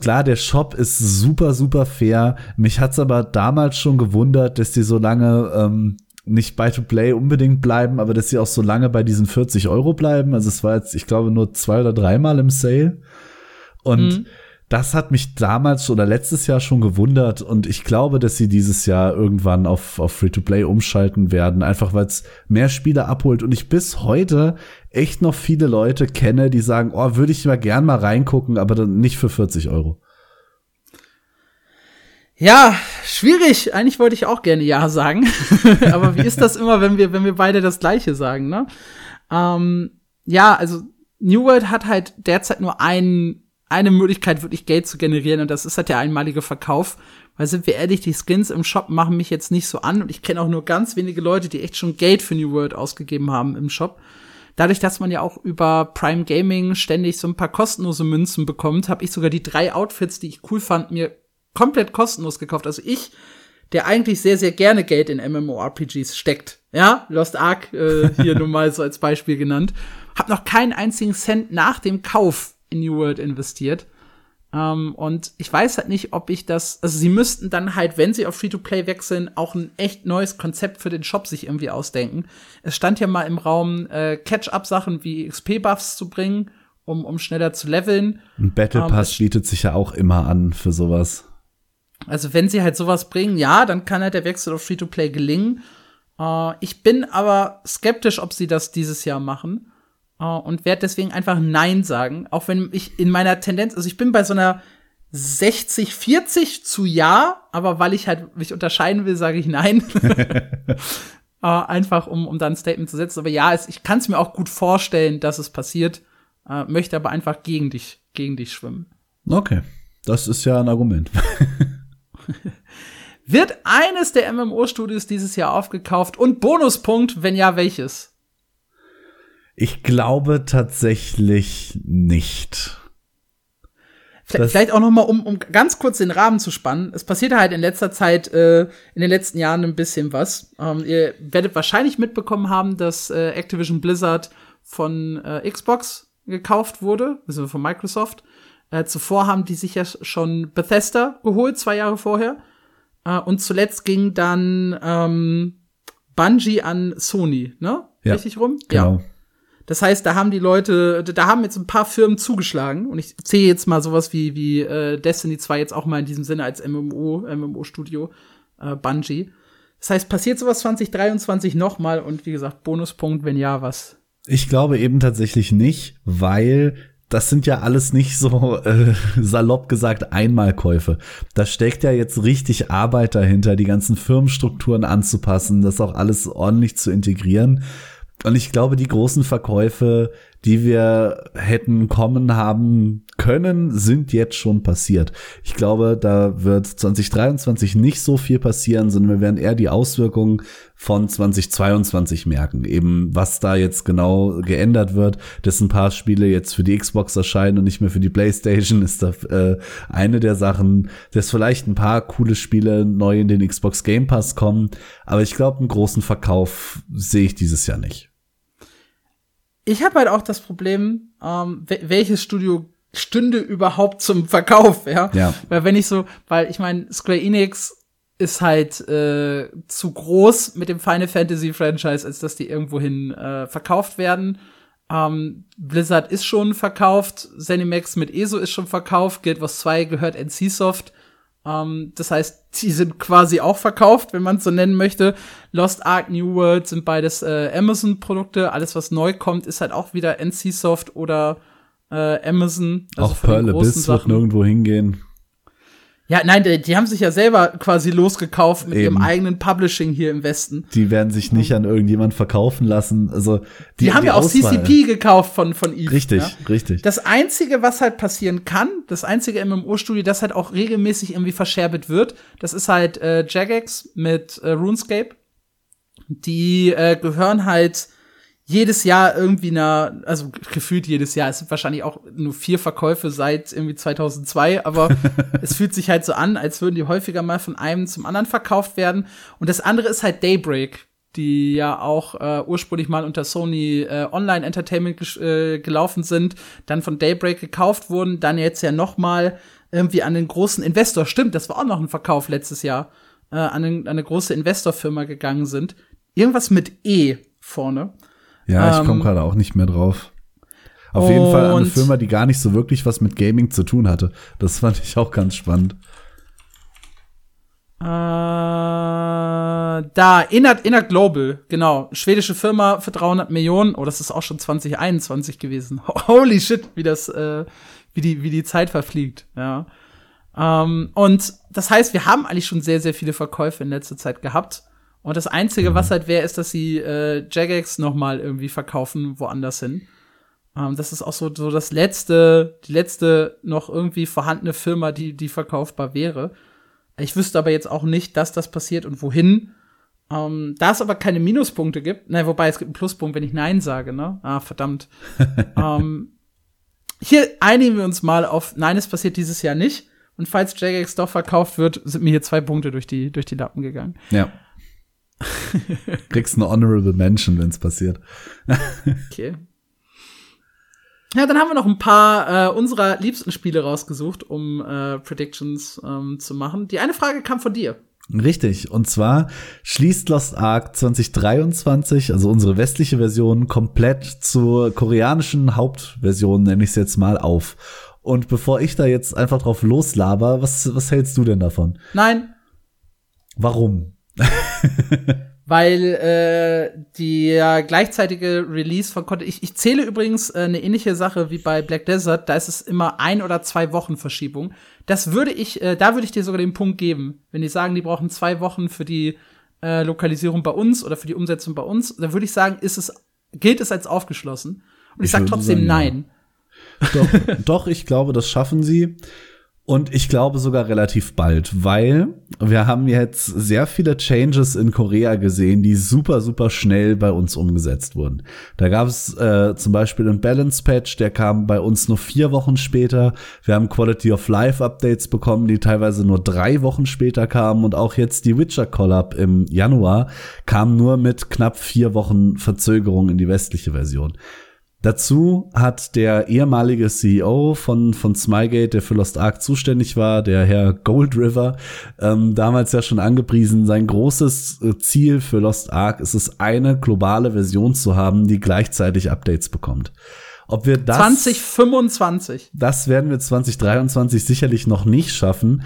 klar, der Shop ist super, super fair. Mich hat's aber damals schon gewundert, dass die so lange ähm, nicht bei to play unbedingt bleiben, aber dass sie auch so lange bei diesen 40 Euro bleiben. Also es war jetzt, ich glaube, nur zwei oder dreimal im Sale. Und mhm das hat mich damals oder letztes Jahr schon gewundert und ich glaube, dass sie dieses Jahr irgendwann auf, auf Free-to-Play umschalten werden, einfach weil es mehr Spiele abholt und ich bis heute echt noch viele Leute kenne, die sagen, oh, würde ich mal gern mal reingucken, aber dann nicht für 40 Euro.
Ja, schwierig. Eigentlich wollte ich auch gerne Ja sagen. aber wie ist das immer, wenn wir, wenn wir beide das Gleiche sagen, ne? Ähm, ja, also New World hat halt derzeit nur einen eine Möglichkeit, wirklich Geld zu generieren und das ist halt der einmalige Verkauf. Weil sind wir ehrlich, die Skins im Shop machen mich jetzt nicht so an und ich kenne auch nur ganz wenige Leute, die echt schon Geld für New World ausgegeben haben im Shop. Dadurch, dass man ja auch über Prime Gaming ständig so ein paar kostenlose Münzen bekommt, habe ich sogar die drei Outfits, die ich cool fand, mir komplett kostenlos gekauft. Also ich, der eigentlich sehr, sehr gerne Geld in MMORPGs steckt. Ja, Lost Ark äh, hier nur mal so als Beispiel genannt. Hab noch keinen einzigen Cent nach dem Kauf in New World investiert. Um, ähm, und ich weiß halt nicht, ob ich das, also sie müssten dann halt, wenn sie auf Free-to-Play wechseln, auch ein echt neues Konzept für den Shop sich irgendwie ausdenken. Es stand ja mal im Raum, äh, Catch-up-Sachen wie XP-Buffs zu bringen, um, um schneller zu leveln.
Ein Battle ähm, Pass um, bietet sich ja auch immer an für sowas.
Also wenn sie halt sowas bringen, ja, dann kann halt der Wechsel auf Free-to-Play gelingen. Uh, ich bin aber skeptisch, ob sie das dieses Jahr machen. Uh, und werde deswegen einfach Nein sagen. Auch wenn ich in meiner Tendenz, also ich bin bei so einer 60, 40 zu Ja, aber weil ich halt mich unterscheiden will, sage ich Nein. uh, einfach um, um dann ein Statement zu setzen. Aber ja, es, ich kann es mir auch gut vorstellen, dass es passiert, uh, möchte aber einfach gegen dich, gegen dich schwimmen.
Okay, das ist ja ein Argument.
Wird eines der MMO-Studios dieses Jahr aufgekauft und Bonuspunkt, wenn ja, welches?
Ich glaube tatsächlich nicht.
Vielleicht, vielleicht auch noch mal, um, um ganz kurz den Rahmen zu spannen. Es passiert halt in letzter Zeit, äh, in den letzten Jahren ein bisschen was. Ähm, ihr werdet wahrscheinlich mitbekommen haben, dass äh, Activision Blizzard von äh, Xbox gekauft wurde, also von Microsoft. Äh, zuvor haben die sich ja schon Bethesda geholt, zwei Jahre vorher. Äh, und zuletzt ging dann ähm, Bungie an Sony, ne? Ja, Richtig rum?
Genau. Ja.
Das heißt, da haben die Leute, da haben jetzt ein paar Firmen zugeschlagen und ich zähle jetzt mal sowas wie, wie äh, Destiny 2 jetzt auch mal in diesem Sinne als MMO, MMO-Studio, äh, Bungie. Das heißt, passiert sowas 2023 nochmal und wie gesagt, Bonuspunkt, wenn ja, was?
Ich glaube eben tatsächlich nicht, weil das sind ja alles nicht so äh, salopp gesagt Einmalkäufe. Da steckt ja jetzt richtig Arbeit dahinter, die ganzen Firmenstrukturen anzupassen, das auch alles ordentlich zu integrieren. Und ich glaube, die großen Verkäufe, die wir hätten kommen haben können, sind jetzt schon passiert. Ich glaube, da wird 2023 nicht so viel passieren, sondern wir werden eher die Auswirkungen von 2022 merken. Eben, was da jetzt genau geändert wird, dass ein paar Spiele jetzt für die Xbox erscheinen und nicht mehr für die PlayStation, ist da äh, eine der Sachen, dass vielleicht ein paar coole Spiele neu in den Xbox Game Pass kommen. Aber ich glaube, einen großen Verkauf sehe ich dieses Jahr nicht
ich habe halt auch das Problem, ähm, welches Studio stünde überhaupt zum Verkauf, ja?
ja.
Weil wenn ich so, weil ich meine, Square Enix ist halt äh, zu groß mit dem Final Fantasy Franchise, als dass die irgendwohin äh, verkauft werden. Ähm, Blizzard ist schon verkauft, Zenimax mit ESO ist schon verkauft, Guild Wars 2 gehört NCSoft. Ähm, das heißt, die sind quasi auch verkauft, wenn man es so nennen möchte. Lost Ark, New World sind beides äh, Amazon-Produkte. Alles, was neu kommt, ist halt auch wieder NC-Soft oder äh, Amazon.
Also auch Pearl Abyss wird nirgendwo hingehen.
Ja, nein, die, die, haben sich ja selber quasi losgekauft mit Eben. ihrem eigenen Publishing hier im Westen.
Die werden sich nicht an irgendjemand verkaufen lassen. Also
die, die haben die ja auch CCP gekauft von von Eve.
Richtig,
ja?
richtig.
Das einzige, was halt passieren kann, das einzige MMO-Studio, das halt auch regelmäßig irgendwie verscherbelt wird, das ist halt äh, Jagex mit äh, RuneScape. Die äh, gehören halt jedes Jahr irgendwie einer, also gefühlt jedes Jahr, es sind wahrscheinlich auch nur vier Verkäufe seit irgendwie 2002, aber es fühlt sich halt so an, als würden die häufiger mal von einem zum anderen verkauft werden. Und das andere ist halt Daybreak, die ja auch äh, ursprünglich mal unter Sony äh, Online Entertainment äh, gelaufen sind, dann von Daybreak gekauft wurden, dann jetzt ja noch mal irgendwie an den großen Investor, stimmt, das war auch noch ein Verkauf letztes Jahr, äh, an, den, an eine große Investorfirma gegangen sind. Irgendwas mit E vorne.
Ja, ich komme ähm, gerade auch nicht mehr drauf. Auf jeden Fall eine Firma, die gar nicht so wirklich was mit Gaming zu tun hatte. Das fand ich auch ganz spannend.
Äh, da, Inert, Inert Global, genau. Schwedische Firma für 300 Millionen. Oh, das ist auch schon 2021 gewesen. Holy shit, wie das, äh, wie die, wie die Zeit verfliegt, ja. Ähm, und das heißt, wir haben eigentlich schon sehr, sehr viele Verkäufe in letzter Zeit gehabt. Und das Einzige, was mhm. halt wäre, ist, dass sie äh, Jagex noch mal irgendwie verkaufen woanders hin. Ähm, das ist auch so, so das letzte, die letzte noch irgendwie vorhandene Firma, die, die verkaufbar wäre. Ich wüsste aber jetzt auch nicht, dass das passiert und wohin. Ähm, da es aber keine Minuspunkte gibt, na, wobei es gibt einen Pluspunkt, wenn ich Nein sage, ne? Ah, verdammt. ähm, hier einigen wir uns mal auf Nein, es passiert dieses Jahr nicht. Und falls Jagex doch verkauft wird, sind mir hier zwei Punkte durch die, durch die Lappen gegangen.
Ja. Kriegst eine Honorable Mention, wenn es passiert.
okay. Ja, dann haben wir noch ein paar äh, unserer liebsten Spiele rausgesucht, um äh, Predictions ähm, zu machen. Die eine Frage kam von dir.
Richtig, und zwar schließt Lost Ark 2023, also unsere westliche Version, komplett zur koreanischen Hauptversion, nenne ich es jetzt mal, auf. Und bevor ich da jetzt einfach drauf loslaber, was, was hältst du denn davon?
Nein.
Warum?
Weil äh, der gleichzeitige Release von Content, ich, ich zähle übrigens äh, eine ähnliche Sache wie bei Black Desert, da ist es immer ein oder zwei Wochen Verschiebung. Das würde ich, äh, da würde ich dir sogar den Punkt geben, wenn die sagen, die brauchen zwei Wochen für die äh, Lokalisierung bei uns oder für die Umsetzung bei uns, dann würde ich sagen, ist es, gilt es als aufgeschlossen. Und ich, ich sage trotzdem sagen, nein.
Ja. Doch, doch, ich glaube, das schaffen sie. Und ich glaube sogar relativ bald, weil wir haben jetzt sehr viele Changes in Korea gesehen, die super, super schnell bei uns umgesetzt wurden. Da gab es äh, zum Beispiel einen Balance Patch, der kam bei uns nur vier Wochen später. Wir haben Quality of Life Updates bekommen, die teilweise nur drei Wochen später kamen. Und auch jetzt die Witcher Collab im Januar kam nur mit knapp vier Wochen Verzögerung in die westliche Version. Dazu hat der ehemalige CEO von, von Smygate, der für Lost Ark zuständig war, der Herr Gold River, ähm, damals ja schon angepriesen, sein großes äh, Ziel für Lost Ark ist es, eine globale Version zu haben, die gleichzeitig Updates bekommt. Ob wir das
2025.
Das werden wir 2023 sicherlich noch nicht schaffen.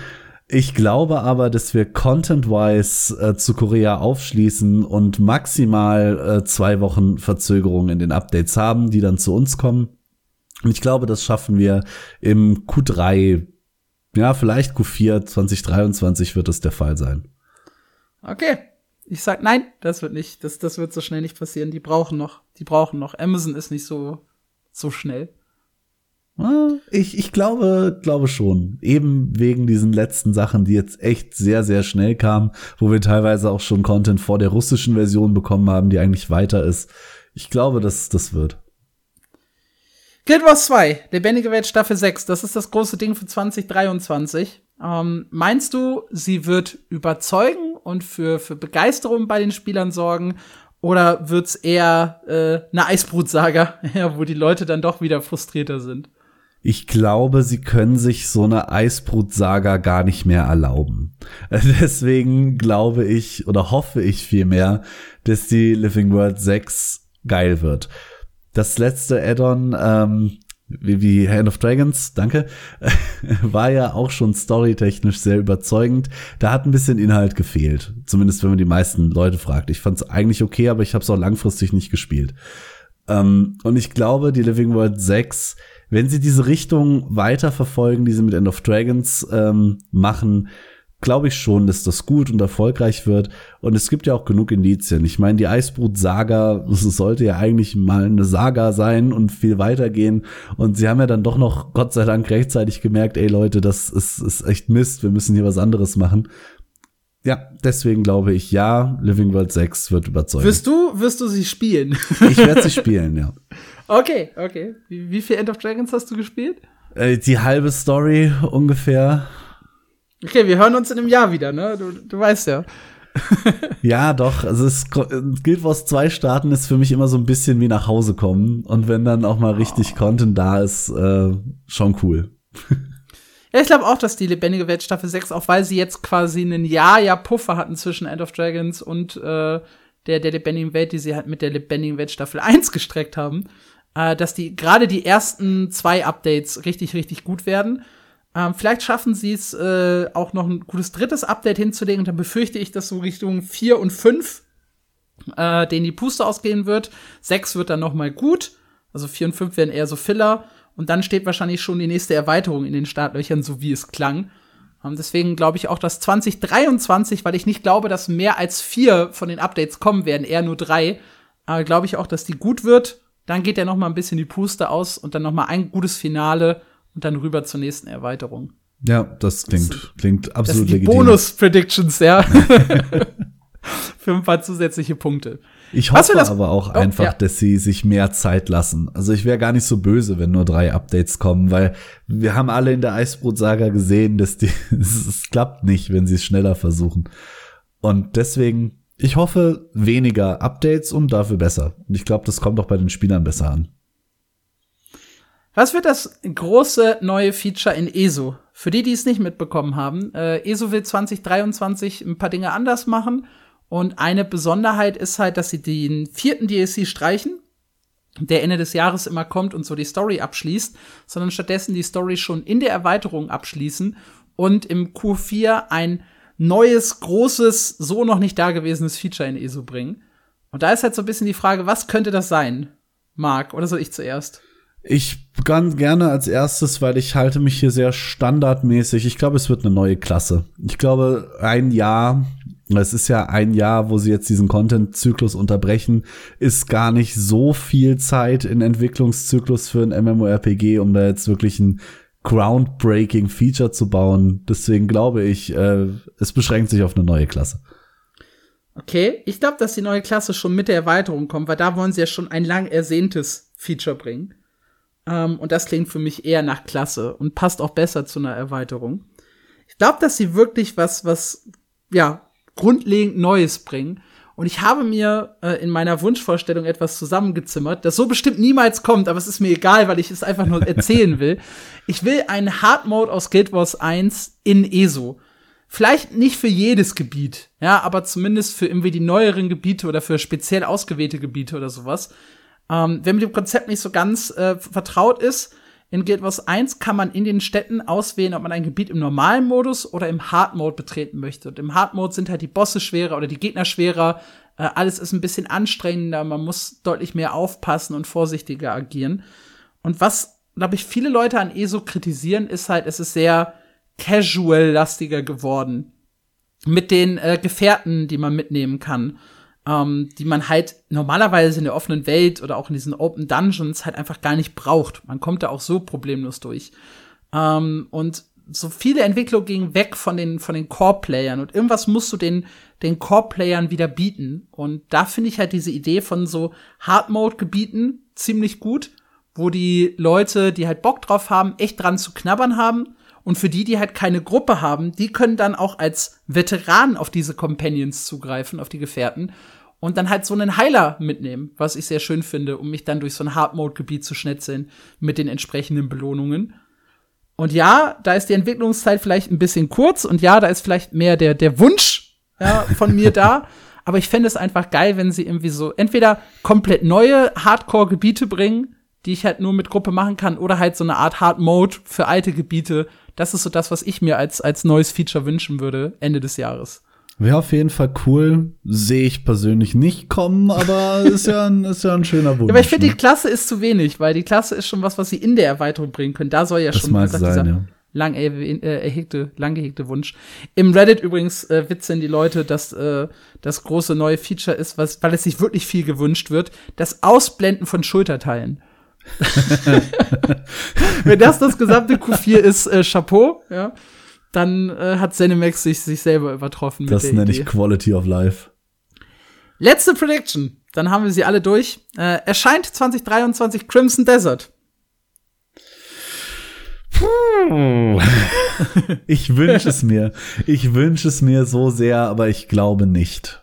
Ich glaube aber, dass wir content-wise äh, zu Korea aufschließen und maximal äh, zwei Wochen Verzögerung in den Updates haben, die dann zu uns kommen. Und ich glaube, das schaffen wir im Q3, ja, vielleicht Q4 2023 wird es der Fall sein.
Okay. Ich sag nein, das wird nicht, das, das wird so schnell nicht passieren. Die brauchen noch, die brauchen noch. Amazon ist nicht so, so schnell.
Ich, ich glaube, glaube schon. Eben wegen diesen letzten Sachen, die jetzt echt sehr, sehr schnell kamen, wo wir teilweise auch schon Content vor der russischen Version bekommen haben, die eigentlich weiter ist. Ich glaube, dass das wird.
Guild Wars 2, Lebendige Welt Staffel 6, das ist das große Ding für 2023. Ähm, meinst du, sie wird überzeugen und für, für Begeisterung bei den Spielern sorgen? Oder wird's eher äh, eine Eisbrutsaga, wo die Leute dann doch wieder frustrierter sind?
Ich glaube, sie können sich so eine Eisbrut-Saga gar nicht mehr erlauben. Deswegen glaube ich oder hoffe ich vielmehr, dass die Living World 6 geil wird. Das letzte Add-on, ähm, wie, wie Hand of Dragons, danke, war ja auch schon storytechnisch sehr überzeugend. Da hat ein bisschen Inhalt gefehlt. Zumindest wenn man die meisten Leute fragt. Ich fand es eigentlich okay, aber ich habe es auch langfristig nicht gespielt. Ähm, und ich glaube, die Living World 6 wenn sie diese Richtung weiterverfolgen, die sie mit End of Dragons ähm, machen, glaube ich schon, dass das gut und erfolgreich wird. Und es gibt ja auch genug Indizien. Ich meine, die Eisbrut-Saga sollte ja eigentlich mal eine Saga sein und viel weitergehen. Und sie haben ja dann doch noch, Gott sei Dank, rechtzeitig gemerkt, ey Leute, das ist, ist echt Mist, wir müssen hier was anderes machen. Ja, deswegen glaube ich, ja, Living World 6 wird überzeugen.
Wirst du, wirst du sie spielen?
ich werde sie spielen, ja.
Okay, okay. Wie, wie viel End of Dragons hast du gespielt?
Äh, die halbe Story ungefähr.
Okay, wir hören uns in einem Jahr wieder, ne? Du, du weißt ja.
ja, doch. Also es Guild Wars 2 starten ist für mich immer so ein bisschen wie nach Hause kommen. Und wenn dann auch mal richtig oh. Content da ist, äh, schon cool.
ja, ich glaube auch, dass die lebendige Welt Staffel 6, auch weil sie jetzt quasi einen Jahr, ja Puffer hatten zwischen End of Dragons und äh, der, der lebendigen Welt, die sie halt mit der lebendigen Welt Staffel 1 gestreckt haben, äh, dass die gerade die ersten zwei Updates richtig, richtig gut werden. Ähm, vielleicht schaffen sie es äh, auch noch ein gutes drittes Update hinzulegen. Und dann befürchte ich, dass so Richtung 4 und 5 äh, denen die Puste ausgehen wird. 6 wird dann noch mal gut. Also 4 und 5 werden eher so Filler. Und dann steht wahrscheinlich schon die nächste Erweiterung in den Startlöchern, so wie es klang. Ähm, deswegen glaube ich auch, dass 2023, weil ich nicht glaube, dass mehr als vier von den Updates kommen werden, eher nur drei, äh, glaube ich auch, dass die gut wird. Dann geht ja noch mal ein bisschen die Puste aus und dann noch mal ein gutes Finale und dann rüber zur nächsten Erweiterung.
Ja, das klingt, das, klingt absolut das
legitim. Bonus-Predictions, ja. Für ein paar zusätzliche Punkte.
Ich hoffe aber auch oh, einfach, ja. dass sie sich mehr Zeit lassen. Also ich wäre gar nicht so böse, wenn nur drei Updates kommen, weil wir haben alle in der Eisbrot-Saga gesehen, dass die, es klappt nicht, wenn sie es schneller versuchen. Und deswegen, ich hoffe weniger Updates und dafür besser. Und ich glaube, das kommt auch bei den Spielern besser an.
Was wird das große neue Feature in ESO? Für die, die es nicht mitbekommen haben, äh, ESO will 2023 ein paar Dinge anders machen. Und eine Besonderheit ist halt, dass sie den vierten DLC streichen, der Ende des Jahres immer kommt und so die Story abschließt, sondern stattdessen die Story schon in der Erweiterung abschließen und im Q4 ein neues, großes, so noch nicht dagewesenes Feature in ESO bringen. Und da ist halt so ein bisschen die Frage, was könnte das sein? Marc, oder soll ich zuerst?
Ich ganz gerne als erstes, weil ich halte mich hier sehr standardmäßig. Ich glaube, es wird eine neue Klasse. Ich glaube, ein Jahr, es ist ja ein Jahr, wo sie jetzt diesen Content-Zyklus unterbrechen, ist gar nicht so viel Zeit in Entwicklungszyklus für ein MMORPG, um da jetzt wirklich ein groundbreaking Feature zu bauen. Deswegen glaube ich, äh, es beschränkt sich auf eine neue Klasse.
Okay, ich glaube, dass die neue Klasse schon mit der Erweiterung kommt, weil da wollen sie ja schon ein lang ersehntes Feature bringen. Ähm, und das klingt für mich eher nach Klasse und passt auch besser zu einer Erweiterung. Ich glaube, dass sie wirklich was, was, ja, grundlegend Neues bringen. Und ich habe mir äh, in meiner Wunschvorstellung etwas zusammengezimmert, das so bestimmt niemals kommt, aber es ist mir egal, weil ich es einfach nur erzählen will. Ich will einen Hard Mode aus Guild Wars 1 in ESO. Vielleicht nicht für jedes Gebiet, ja, aber zumindest für irgendwie die neueren Gebiete oder für speziell ausgewählte Gebiete oder sowas. Ähm, wer mit dem Konzept nicht so ganz äh, vertraut ist, in Guild Wars 1 kann man in den Städten auswählen, ob man ein Gebiet im normalen Modus oder im Hard Mode betreten möchte. Und im Hard Mode sind halt die Bosse schwerer oder die Gegner schwerer. Äh, alles ist ein bisschen anstrengender. Man muss deutlich mehr aufpassen und vorsichtiger agieren. Und was, glaube ich, viele Leute an ESO kritisieren, ist halt, es ist sehr casual-lastiger geworden. Mit den äh, Gefährten, die man mitnehmen kann ähm, die man halt normalerweise in der offenen Welt oder auch in diesen Open Dungeons halt einfach gar nicht braucht. Man kommt da auch so problemlos durch. Ähm, und so viele Entwicklungen gingen weg von den, von den Core-Playern und irgendwas musst du den, den Core-Playern wieder bieten. Und da finde ich halt diese Idee von so Hard-Mode-Gebieten ziemlich gut, wo die Leute, die halt Bock drauf haben, echt dran zu knabbern haben. Und für die, die halt keine Gruppe haben, die können dann auch als Veteranen auf diese Companions zugreifen, auf die Gefährten und dann halt so einen Heiler mitnehmen, was ich sehr schön finde, um mich dann durch so ein Hard-Mode-Gebiet zu schnetzeln mit den entsprechenden Belohnungen. Und ja, da ist die Entwicklungszeit vielleicht ein bisschen kurz und ja, da ist vielleicht mehr der, der Wunsch ja, von mir da. Aber ich fände es einfach geil, wenn sie irgendwie so entweder komplett neue Hardcore-Gebiete bringen, die ich halt nur mit Gruppe machen kann, oder halt so eine Art Hard Mode für alte Gebiete. Das ist so das, was ich mir als, als neues Feature wünschen würde, Ende des Jahres.
Wäre auf jeden Fall cool. Sehe ich persönlich nicht kommen, aber ist ja ein, ist ja ein schöner Wunsch.
Ja, aber ich finde,
ne?
die Klasse ist zu wenig, weil die Klasse ist schon was, was sie in der Erweiterung bringen können. Da soll ja
Das
schon
mag
gesagt,
sein,
dieser
ja.
lang äh, erhegte, lang gehegte Wunsch. Im Reddit übrigens äh, witzeln die Leute, dass äh, das große neue Feature ist, was, weil es sich wirklich viel gewünscht wird, das Ausblenden von Schulterteilen. Wenn das das gesamte Q4 ist, äh, Chapeau, ja, dann äh, hat Zenimax sich, sich selber übertroffen
Das nenne
Idee.
ich Quality of Life.
Letzte Prediction, dann haben wir sie alle durch. Äh, erscheint 2023 Crimson Desert.
Ich wünsche es mir. Ich wünsche es mir so sehr, aber ich glaube nicht.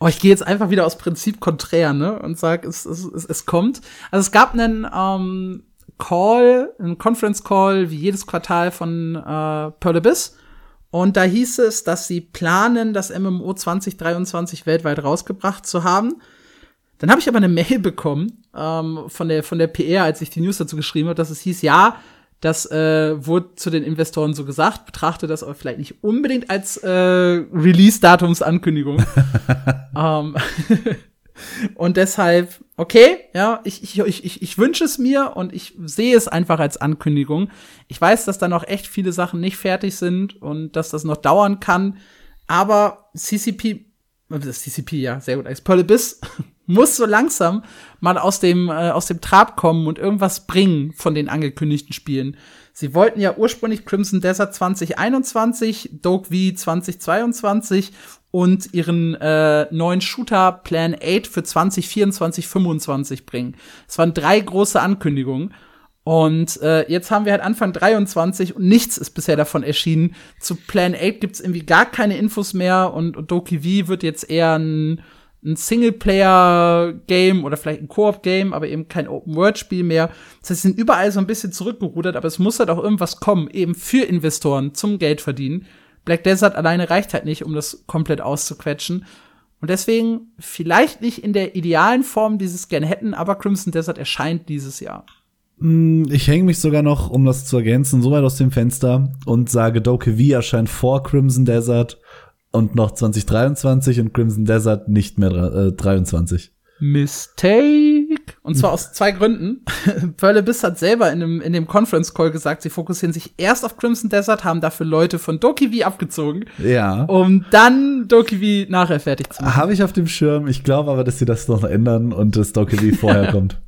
Oh, ich gehe jetzt einfach wieder aus Prinzip konträr, ne? Und sag, es, es, es, es kommt. Also es gab einen ähm, Call, einen Conference Call, wie jedes Quartal von äh, Pearl Abyss. Und da hieß es, dass sie planen, das MMO 2023 weltweit rausgebracht zu haben. Dann habe ich aber eine Mail bekommen ähm, von der von der PR, als ich die News dazu geschrieben habe, dass es hieß, ja, das äh, wurde zu den Investoren so gesagt, betrachte das aber vielleicht nicht unbedingt als äh, Release-Datumsankündigung. ähm, und deshalb, okay, ja, ich, ich, ich, ich, wünsche es mir und ich sehe es einfach als Ankündigung. Ich weiß, dass da noch echt viele Sachen nicht fertig sind und dass das noch dauern kann, aber CCP, äh, das CCP, ja, sehr gut, als Abyss muss so langsam mal aus dem, äh, aus dem Trab kommen und irgendwas bringen von den angekündigten Spielen. Sie wollten ja ursprünglich Crimson Desert 2021, Doke V 2022 und ihren äh, neuen Shooter Plan 8 für 2024, 25 bringen. Es waren drei große Ankündigungen. Und äh, jetzt haben wir halt Anfang 23 und nichts ist bisher davon erschienen. Zu Plan 8 gibt's irgendwie gar keine Infos mehr und, und Doki V wird jetzt eher ein, ein Singleplayer-Game oder vielleicht ein Koop-Game, aber eben kein Open-World-Spiel mehr. Das heißt, sie sind überall so ein bisschen zurückgerudert, aber es muss halt auch irgendwas kommen, eben für Investoren zum Geld verdienen. Black Desert alleine reicht halt nicht, um das komplett auszuquetschen. Und deswegen vielleicht nicht in der idealen Form, die sie es gerne hätten, aber Crimson Desert erscheint dieses Jahr.
Hm, Ich hänge mich sogar noch, um das zu ergänzen, so weit aus dem Fenster und sage, Doke V erscheint vor Crimson Desert und noch 2023 und Crimson Desert nicht mehr äh, 23.
Mistake. Und zwar aus zwei Gründen. Pearl Abyss hat selber in dem, in dem Conference Call gesagt, sie fokussieren sich erst auf Crimson Desert, haben dafür Leute von Doki V abgezogen,
Ja.
um dann Doki V nachher fertig zu machen.
Habe ich auf dem Schirm. Ich glaube aber, dass sie das noch ändern und das Doke V vorher kommt.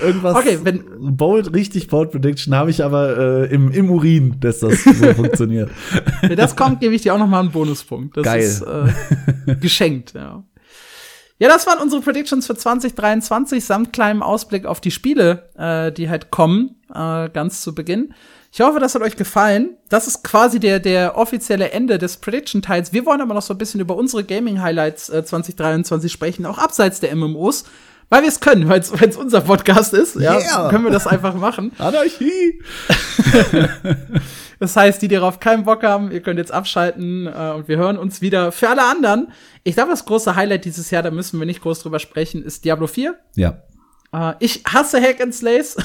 Irgendwas
Okay, wenn-
bold, richtig bold Prediction habe ich aber äh, im, im Urin, dass das so funktioniert.
Wenn das kommt, gebe ich dir auch noch mal einen Bonuspunkt. Das
Geil.
ist äh, geschenkt, ja. Ja, das waren unsere Predictions für 2023 samt kleinem Ausblick auf die Spiele, äh, die halt kommen, äh, ganz zu Beginn. Ich hoffe, das hat euch gefallen. Das ist quasi der, der offizielle Ende des Prediction-Teils. Wir wollen aber noch so ein bisschen über unsere Gaming-Highlights äh, 2023 sprechen, auch abseits der MMOs. Weil wir es können, weil es unser Podcast ist, ja,
Yeah.
können wir das einfach machen.
Anarchie!
Das heißt, die, die darauf keinen Bock haben, ihr könnt jetzt abschalten äh, und wir hören uns wieder. Für alle anderen, ich glaube, das große Highlight dieses Jahr, da müssen wir nicht groß drüber sprechen, ist Diablo 4.
Ja.
Äh, ich hasse Hack and Slays.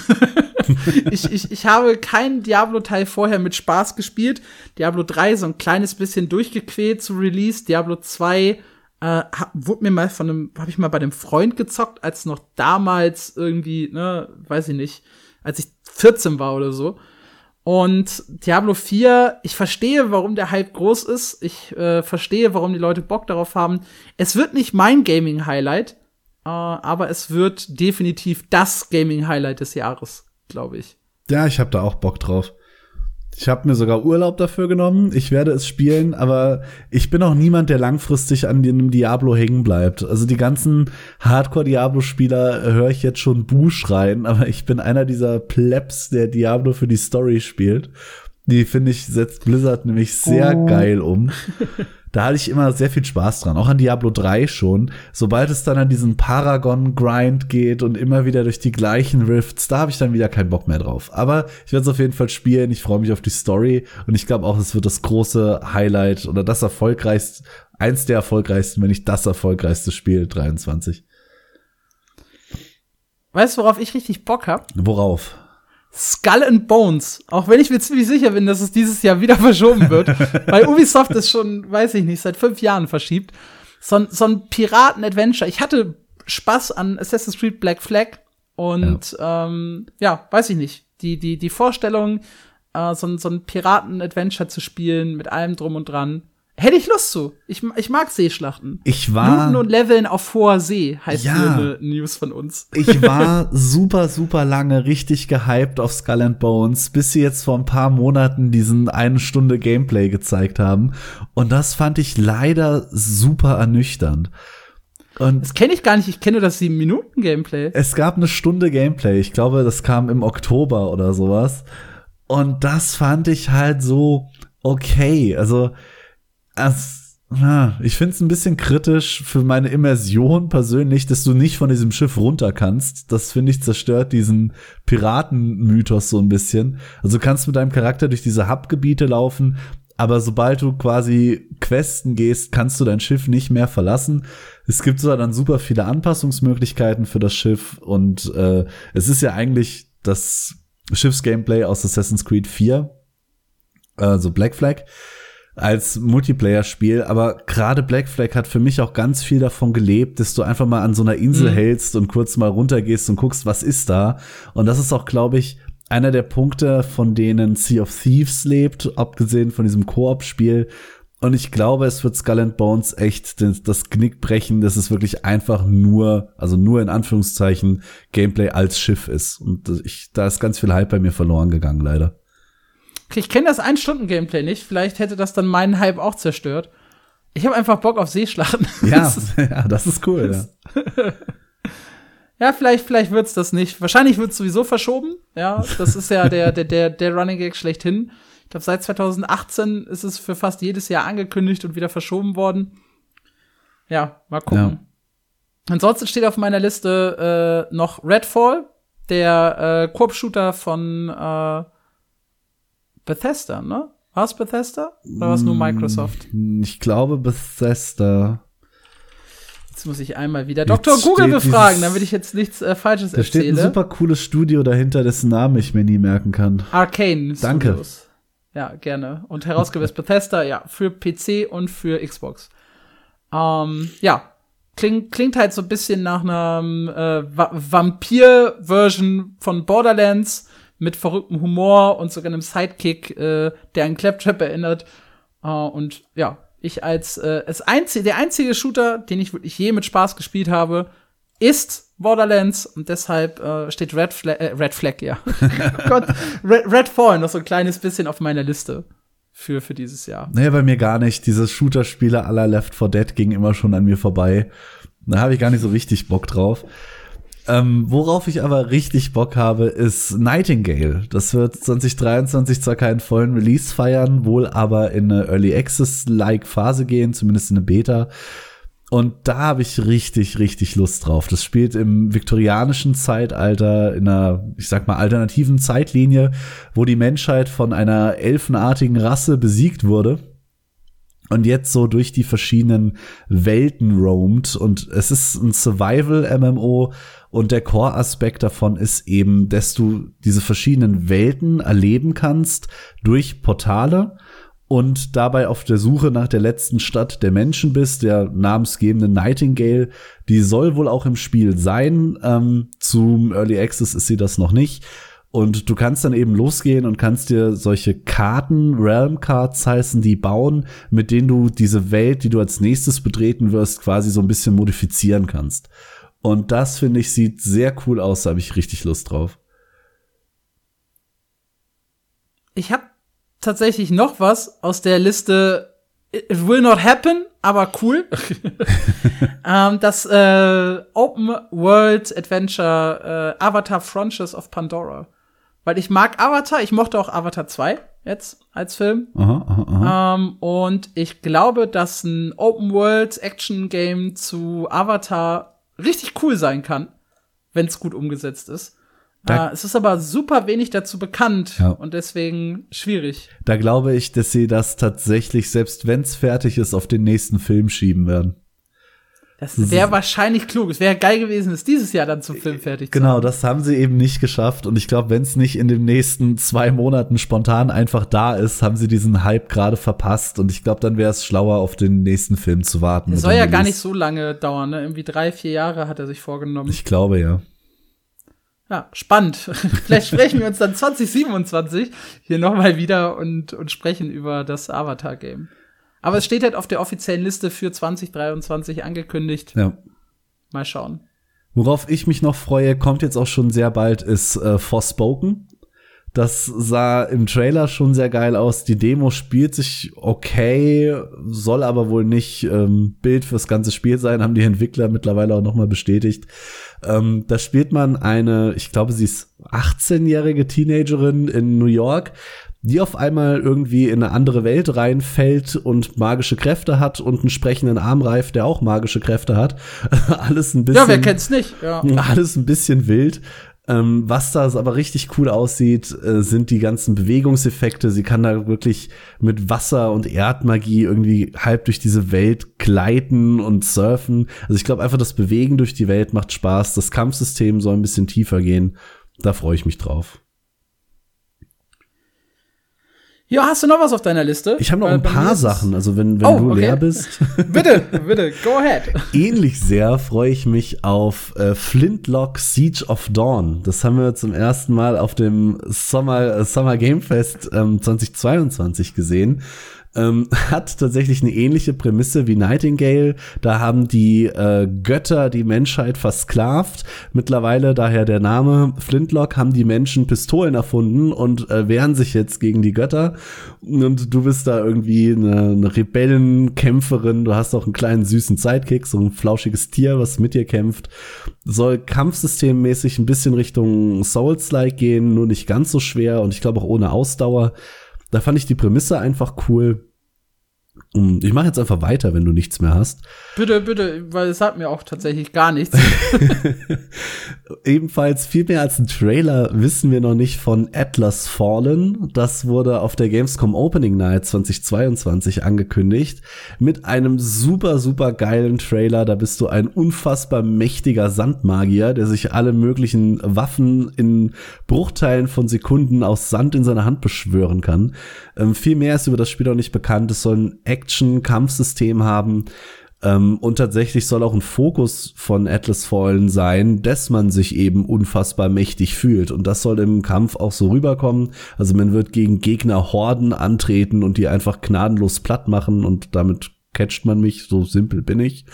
ich, ich, ich habe keinen Diablo-Teil vorher mit Spaß gespielt. Diablo 3 so ein kleines bisschen durchgequält zu Release. Diablo 2 äh, hab, wurde mir mal von einem, habe ich mal bei einem Freund gezockt, als noch damals irgendwie, ne, weiß ich nicht, als ich 14 war oder so. Und Diablo 4, ich verstehe, warum der Hype groß ist. Ich äh, verstehe, warum die Leute Bock darauf haben. Es wird nicht mein Gaming-Highlight, äh, aber es wird definitiv das Gaming-Highlight des Jahres, glaube ich.
Ja, ich habe da auch Bock drauf. Ich habe mir sogar Urlaub dafür genommen. Ich werde es spielen, aber ich bin auch niemand, der langfristig an dem Diablo hängen bleibt. Also die ganzen Hardcore-Diablo-Spieler höre ich jetzt schon Buh schreien, aber ich bin einer dieser Plebs, der Diablo für die Story spielt. Die finde ich setzt Blizzard nämlich sehr
Oh.
geil um. Da hatte ich immer sehr viel Spaß dran, auch an Diablo 3 schon. Sobald es dann an diesen Paragon-Grind geht und immer wieder durch die gleichen Rifts, da habe ich dann wieder keinen Bock mehr drauf. Aber ich werde es auf jeden Fall spielen, ich freue mich auf die Story und ich glaube auch, es wird das große Highlight oder das erfolgreichste, eins der erfolgreichsten, wenn nicht das erfolgreichste Spiel 23.
Weißt du, worauf ich richtig Bock hab?
Worauf?
Skull and Bones. Auch wenn ich mir ziemlich sicher bin, dass es dieses Jahr wieder verschoben wird. weil Ubisoft ist schon, weiß ich nicht, seit fünf Jahren verschiebt. So, ein so ein Piraten-Adventure. Ich hatte Spaß an Assassin's Creed Black Flag. Und ja, ähm, ja weiß ich nicht. Die, die, die Vorstellung, äh, so, so ein Piraten-Adventure zu spielen mit allem drum und dran. Hätte ich Lust zu. Ich, ich mag Seeschlachten.
Ich war.
Looten und Leveln auf hoher See heißt
Ja.
hier eine News von uns.
Ich war super, super lange richtig gehypt auf Skull and Bones, bis sie jetzt vor ein paar Monaten diesen eine Stunde Gameplay gezeigt haben. Und das fand ich leider super ernüchternd. Und
Das kenne ich gar nicht. Ich kenne nur das 7-Minuten-Gameplay.
es gab eine Stunde Gameplay. Ich glaube, das kam im Oktober oder sowas. Und das fand ich halt so okay. Also, na, ich finde es ein bisschen kritisch für meine Immersion persönlich, dass du nicht von diesem Schiff runter kannst. Das finde ich zerstört diesen Piratenmythos so ein bisschen. Also du kannst mit deinem Charakter durch diese Hubgebiete laufen, aber sobald du quasi Questen gehst, kannst du dein Schiff nicht mehr verlassen. Es gibt zwar dann super viele Anpassungsmöglichkeiten für das Schiff und äh, es ist ja eigentlich das Schiffsgameplay aus Assassin's Creed 4, also Black Flag, als Multiplayer-Spiel, aber gerade Black Flag hat für mich auch ganz viel davon gelebt, dass du einfach mal an so einer Insel
Mhm.
hältst und kurz mal runtergehst und guckst, was ist da. Und das ist auch, glaube ich, einer der Punkte, von denen Sea of Thieves lebt, abgesehen von diesem Koop-Spiel. Und ich glaube, es wird Skull and Bones echt das, das Knick brechen, dass es wirklich einfach nur, also nur in Anführungszeichen, Gameplay als Schiff ist. Und ich, da ist ganz viel Hype bei mir verloren gegangen, leider.
Ich kenne das Ein-Stunden-Gameplay nicht. Vielleicht hätte das dann meinen Hype auch zerstört. Ich habe einfach Bock auf Seeschlachten.
Ja,
Das ist-
ja, das ist cool, ja.
ja, vielleicht, vielleicht wird's das nicht. Wahrscheinlich wird's sowieso verschoben. Ja, das ist ja der, der, der, der Running Gag schlechthin. Ich glaube, seit 2018 ist es für fast jedes Jahr angekündigt und wieder verschoben worden. Ja, mal gucken. Ansonsten steht auf meiner Liste äh, noch Redfall, der äh, Koop-Shooter von äh, Bethesda, ne? War es Bethesda? Oder war es nur Microsoft?
Ich glaube Bethesda.
Jetzt muss ich einmal wieder
Jetzt
Dr. Google befragen, damit ich jetzt nichts äh, Falsches
Da steht ein
erzähle.
super cooles Studio dahinter, dessen Namen ich mir nie merken kann.
Arcane
Danke.
Studios. Ja, gerne. Und herausgegeben ist Bethesda, ja, für PC und für Xbox. Ähm, ja, klingt, klingt halt so ein bisschen nach einer äh, Va Vampir-Version von Borderlands mit verrücktem Humor und sogar einem Sidekick, äh, der an Claptrap erinnert. Äh, und ja, ich als äh, das einzige, der einzige Shooter, den ich wirklich je mit Spaß gespielt habe, ist Borderlands und deshalb äh, steht Red Flag, äh, Red Flag, ja. oh Gott, Red, Redfall noch so ein kleines bisschen auf meiner Liste für, für dieses Jahr.
Nee, bei mir gar nicht. Diese Shooter-Spiele aller Left 4 Dead gingen immer schon an mir vorbei. Da habe ich gar nicht so richtig Bock drauf. Ähm, worauf ich aber richtig Bock habe, ist Nightingale. Das wird 2023 zwar keinen vollen Release feiern, wohl aber in eine Early Access-like Phase gehen, zumindest in eine Beta. Und da habe ich richtig, richtig Lust drauf. Das spielt im viktorianischen Zeitalter, in einer, ich sag mal, alternativen Zeitlinie, wo die Menschheit von einer elfenartigen Rasse besiegt wurde und jetzt so durch die verschiedenen Welten roamt. Und es ist ein Survival-MMO und der Core-Aspekt davon ist eben, dass du diese verschiedenen Welten erleben kannst durch Portale und dabei auf der Suche nach der letzten Stadt der Menschen bist, der namensgebende Nightingale. Die soll wohl auch im Spiel sein. Ähm, zum Early Access ist sie das noch nicht. Und du kannst dann eben losgehen und kannst dir solche Karten, Realm Cards heißen, die bauen, mit denen du diese Welt, die du als nächstes betreten wirst, quasi so ein bisschen modifizieren kannst. Und das finde ich sieht sehr cool aus, da habe ich richtig Lust drauf.
Ich habe tatsächlich noch was aus der Liste It will not happen, aber cool. ähm, das äh, Open World Adventure äh, Avatar Frontiers of Pandora. Weil ich mag Avatar, ich mochte auch Avatar 2 jetzt als Film.
Aha, aha, aha.
Ähm, und ich glaube, dass ein Open World Action Game zu Avatar richtig cool sein kann, wenn es gut umgesetzt ist.
Da-
Äh, es ist aber super wenig dazu bekannt
Ja.
und deswegen schwierig.
Da glaube ich, dass sie das tatsächlich, selbst wenn es fertig ist, auf den nächsten Film schieben werden.
Das wäre wahrscheinlich klug. Es wäre geil gewesen, es dieses Jahr dann zum Film fertig
zu Genau, das haben sie eben nicht geschafft. Und ich glaube, wenn es nicht in den nächsten zwei Monaten spontan einfach da ist, haben sie diesen Hype gerade verpasst. Und ich glaube, dann wäre es schlauer, auf den nächsten Film zu warten.
Es soll ja gar nicht so lange dauern, ne? Irgendwie drei, vier Jahre hat er sich vorgenommen.
Ich glaube, ja.
Ja, spannend. Vielleicht sprechen wir uns dann 2027 hier nochmal wieder und, und sprechen über das Avatar-Game. Aber es steht halt auf der offiziellen Liste für 2023 angekündigt.
Ja.
Mal schauen.
Worauf ich mich noch freue, kommt jetzt auch schon sehr bald, ist äh, Forspoken. Das sah im Trailer schon sehr geil aus. Die Demo spielt sich okay, soll aber wohl nicht ähm, Bild fürs ganze Spiel sein, haben die Entwickler mittlerweile auch nochmal bestätigt. Ähm, da spielt man eine, ich glaube, sie ist 18-jährige Teenagerin in New York, die auf einmal irgendwie in eine andere Welt reinfällt und magische Kräfte hat und einen sprechenden Armreif, der auch magische Kräfte hat. alles ein bisschen.
Ja, wer kennt's nicht? Ja.
Alles ein bisschen wild. Ähm, was da aber richtig cool aussieht, äh, sind die ganzen Bewegungseffekte. Sie kann da wirklich mit Wasser und Erdmagie irgendwie halb durch diese Welt gleiten und surfen. Also ich glaube einfach, das Bewegen durch die Welt macht Spaß. Das Kampfsystem soll ein bisschen tiefer gehen. Da freue ich mich drauf.
Ja, hast du noch was auf deiner Liste?
Ich habe noch ein paar Sachen, also wenn, wenn oh, du okay. leer bist.
bitte, bitte, go ahead.
Ähnlich sehr freue ich mich auf äh, Flintlock Siege of Dawn. Das haben wir zum ersten Mal auf dem Summer, äh, Summer Game Fest ähm, 2022 gesehen ähm, hat tatsächlich eine ähnliche Prämisse wie Nightingale. Da haben die äh, Götter die Menschheit versklavt. Mittlerweile, daher der Name Flintlock, haben die Menschen Pistolen erfunden und äh, wehren sich jetzt gegen die Götter. Und du bist da irgendwie eine, eine Rebellenkämpferin. Du hast auch einen kleinen süßen Sidekick, so ein flauschiges Tier, was mit dir kämpft. Soll kampfsystemmäßig ein bisschen Richtung Souls-like gehen, nur nicht ganz so schwer und ich glaube auch ohne Ausdauer. Da fand ich die Prämisse einfach cool. Ich mache jetzt einfach weiter, wenn du nichts mehr hast.
Bitte, bitte, weil es hat mir auch tatsächlich gar nichts.
Ebenfalls viel mehr als ein Trailer wissen wir noch nicht von Atlas Fallen. Das wurde auf der Gamescom Opening Night 2022 angekündigt mit einem super, super geilen Trailer. Da bist du ein unfassbar mächtiger Sandmagier, der sich alle möglichen Waffen in Bruchteilen von Sekunden aus Sand in seiner Hand beschwören kann. Ähm, viel mehr ist über das Spiel auch nicht bekannt. Es soll ein Action-Kampfsystem haben. Ähm, und tatsächlich soll auch ein Fokus von Atlas Fallen sein, dass man sich eben unfassbar mächtig fühlt. Und das soll im Kampf auch so rüberkommen. Also man wird gegen Gegner Horden antreten und die einfach gnadenlos platt machen und damit catcht man mich. So simpel bin ich.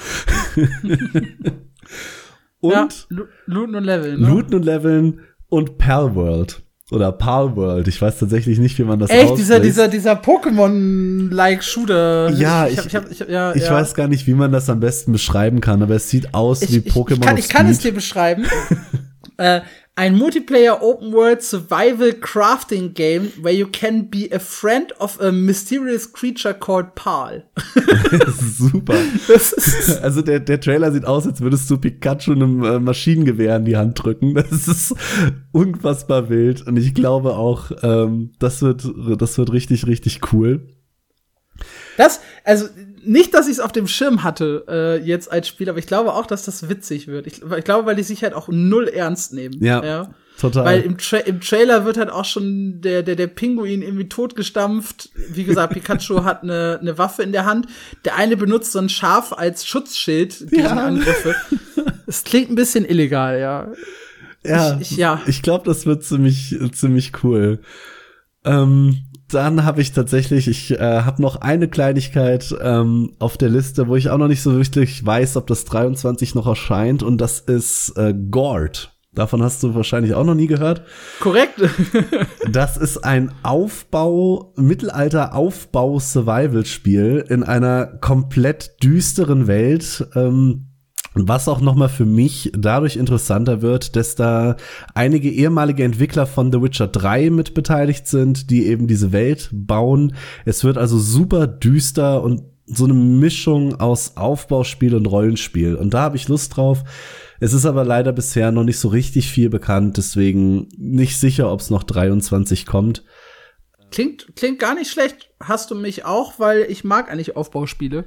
und ja, looten und leveln.
Ne? Looten und leveln und Palworld oder Palworld. Ich weiß tatsächlich nicht, wie man das
Echt, dieser, dieser, dieser Pokémon-like Shooter.
Ja, ich, ich, ich, ich, ja, ich ja. weiß gar nicht, wie man das am besten beschreiben kann, aber es sieht aus wie Pokémon. Ich
kann, ich kann es dir beschreiben. äh, ein Multiplayer Open World Survival Crafting Game where you can be a friend of a mysterious creature called Pal.
Super. also der, der Trailer sieht aus, als würdest du Pikachu einem äh, Maschinengewehr in die Hand drücken. Das ist unfassbar wild und ich glaube auch, ähm, das wird, das wird richtig, richtig cool.
Das, also nicht, dass ich es auf dem Schirm hatte äh, jetzt als Spiel, aber ich glaube auch, dass das witzig wird. Ich, ich glaube, weil die sich halt auch null ernst nehmen.
Ja. ja. Total.
Weil im, Tra im Trailer wird halt auch schon der, der, der Pinguin irgendwie totgestampft. Wie gesagt, Pikachu hat eine, eine Waffe in der Hand. Der eine benutzt so ein Schaf als Schutzschild gegen ja. Angriffe. Es klingt ein bisschen illegal, ja.
Ja, ich, ich, ja. ich glaube, das wird ziemlich, ziemlich cool. Ähm, dann habe ich tatsächlich, ich äh, habe noch eine Kleinigkeit ähm, auf der Liste, wo ich auch noch nicht so wirklich weiß, ob das 23 noch erscheint und das ist äh, Gord. Davon hast du wahrscheinlich auch noch nie gehört.
Korrekt.
das ist ein Aufbau, Mittelalter-Aufbau-Survival-Spiel in einer komplett düsteren Welt. Ähm, was auch nochmal für mich dadurch interessanter wird, dass da einige ehemalige Entwickler von The Witcher 3 mit beteiligt sind, die eben diese Welt bauen. Es wird also super düster und so eine Mischung aus Aufbauspiel und Rollenspiel. Und da habe ich Lust drauf. Es ist aber leider bisher noch nicht so richtig viel bekannt, deswegen nicht sicher, ob es noch 23 kommt.
Klingt, klingt gar nicht schlecht. Hast du mich auch, weil ich mag eigentlich Aufbauspiele.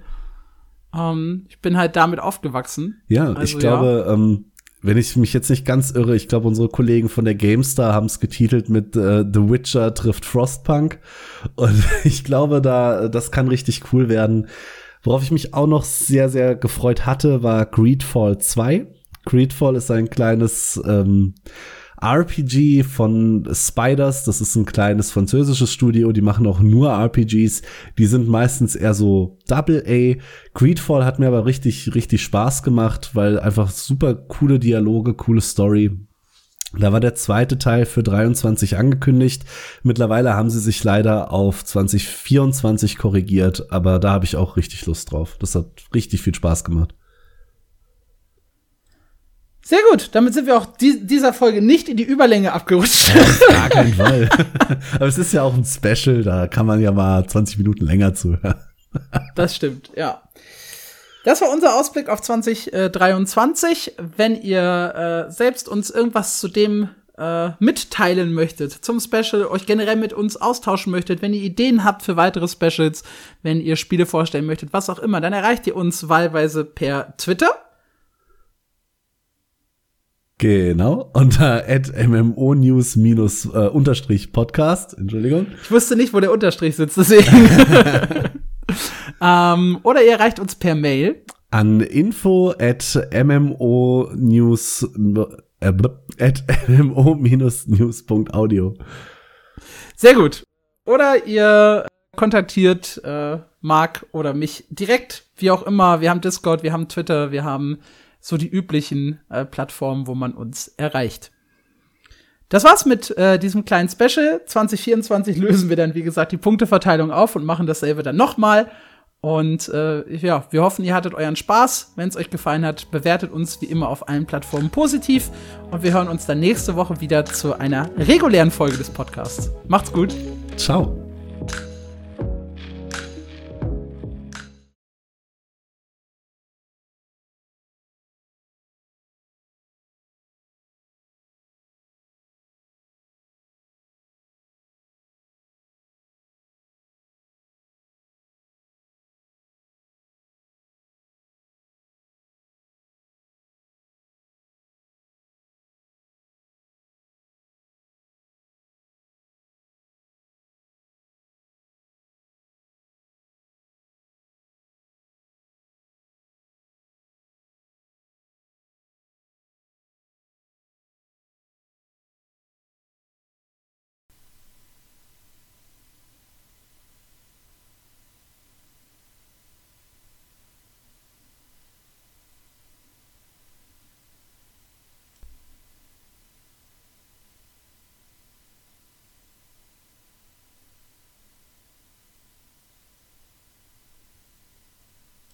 Ähm, ich bin halt damit aufgewachsen.
Ja, also, ich glaube, ja. ähm, wenn ich mich jetzt nicht ganz irre, ich glaube, unsere Kollegen von der GameStar haben es getitelt mit äh, The Witcher trifft Frostpunk. Und ich glaube, da, das kann richtig cool werden. Worauf ich mich auch noch sehr, sehr gefreut hatte, war Greedfall 2. Greedfall ist ein kleines ähm, RPG von Spiders. Das ist ein kleines französisches Studio. Die machen auch nur RPGs. Die sind meistens eher so Double A. Greedfall hat mir aber richtig, richtig Spaß gemacht, weil einfach super coole Dialoge, coole Story. Da war der zweite Teil für 23 angekündigt. Mittlerweile haben sie sich leider auf 2024 korrigiert, aber da habe ich auch richtig Lust drauf. Das hat richtig viel Spaß gemacht.
Sehr gut, damit sind wir auch die, dieser Folge nicht in die Überlänge abgerutscht.
Ja, gar keinen Fall. Aber es ist ja auch ein Special, da kann man ja mal 20 Minuten länger zuhören.
Das stimmt, ja. Das war unser Ausblick auf 2023. Wenn ihr äh, selbst uns irgendwas zu dem äh, mitteilen möchtet zum Special, euch generell mit uns austauschen möchtet, wenn ihr Ideen habt für weitere Specials, wenn ihr Spiele vorstellen möchtet, was auch immer, dann erreicht ihr uns wahlweise per Twitter
Genau, unter mmo-news äh, Entschuldigung.
Ich wusste nicht, wo der Unterstrich sitzt, deswegen. ähm, oder ihr erreicht uns per Mail.
An info at mmo-news äh, at mmo-news.audio.
Sehr gut. Oder ihr kontaktiert äh, Marc oder mich direkt, wie auch immer. Wir haben Discord, wir haben Twitter, wir haben so die üblichen äh, Plattformen, wo man uns erreicht. Das war's mit äh, diesem kleinen Special. 2024 lösen wir dann, wie gesagt, die Punkteverteilung auf und machen dasselbe dann nochmal. Und äh, ja, wir hoffen, ihr hattet euren Spaß. Wenn es euch gefallen hat, bewertet uns wie immer auf allen Plattformen positiv. Und wir hören uns dann nächste Woche wieder zu einer regulären Folge des Podcasts. Macht's gut.
Ciao.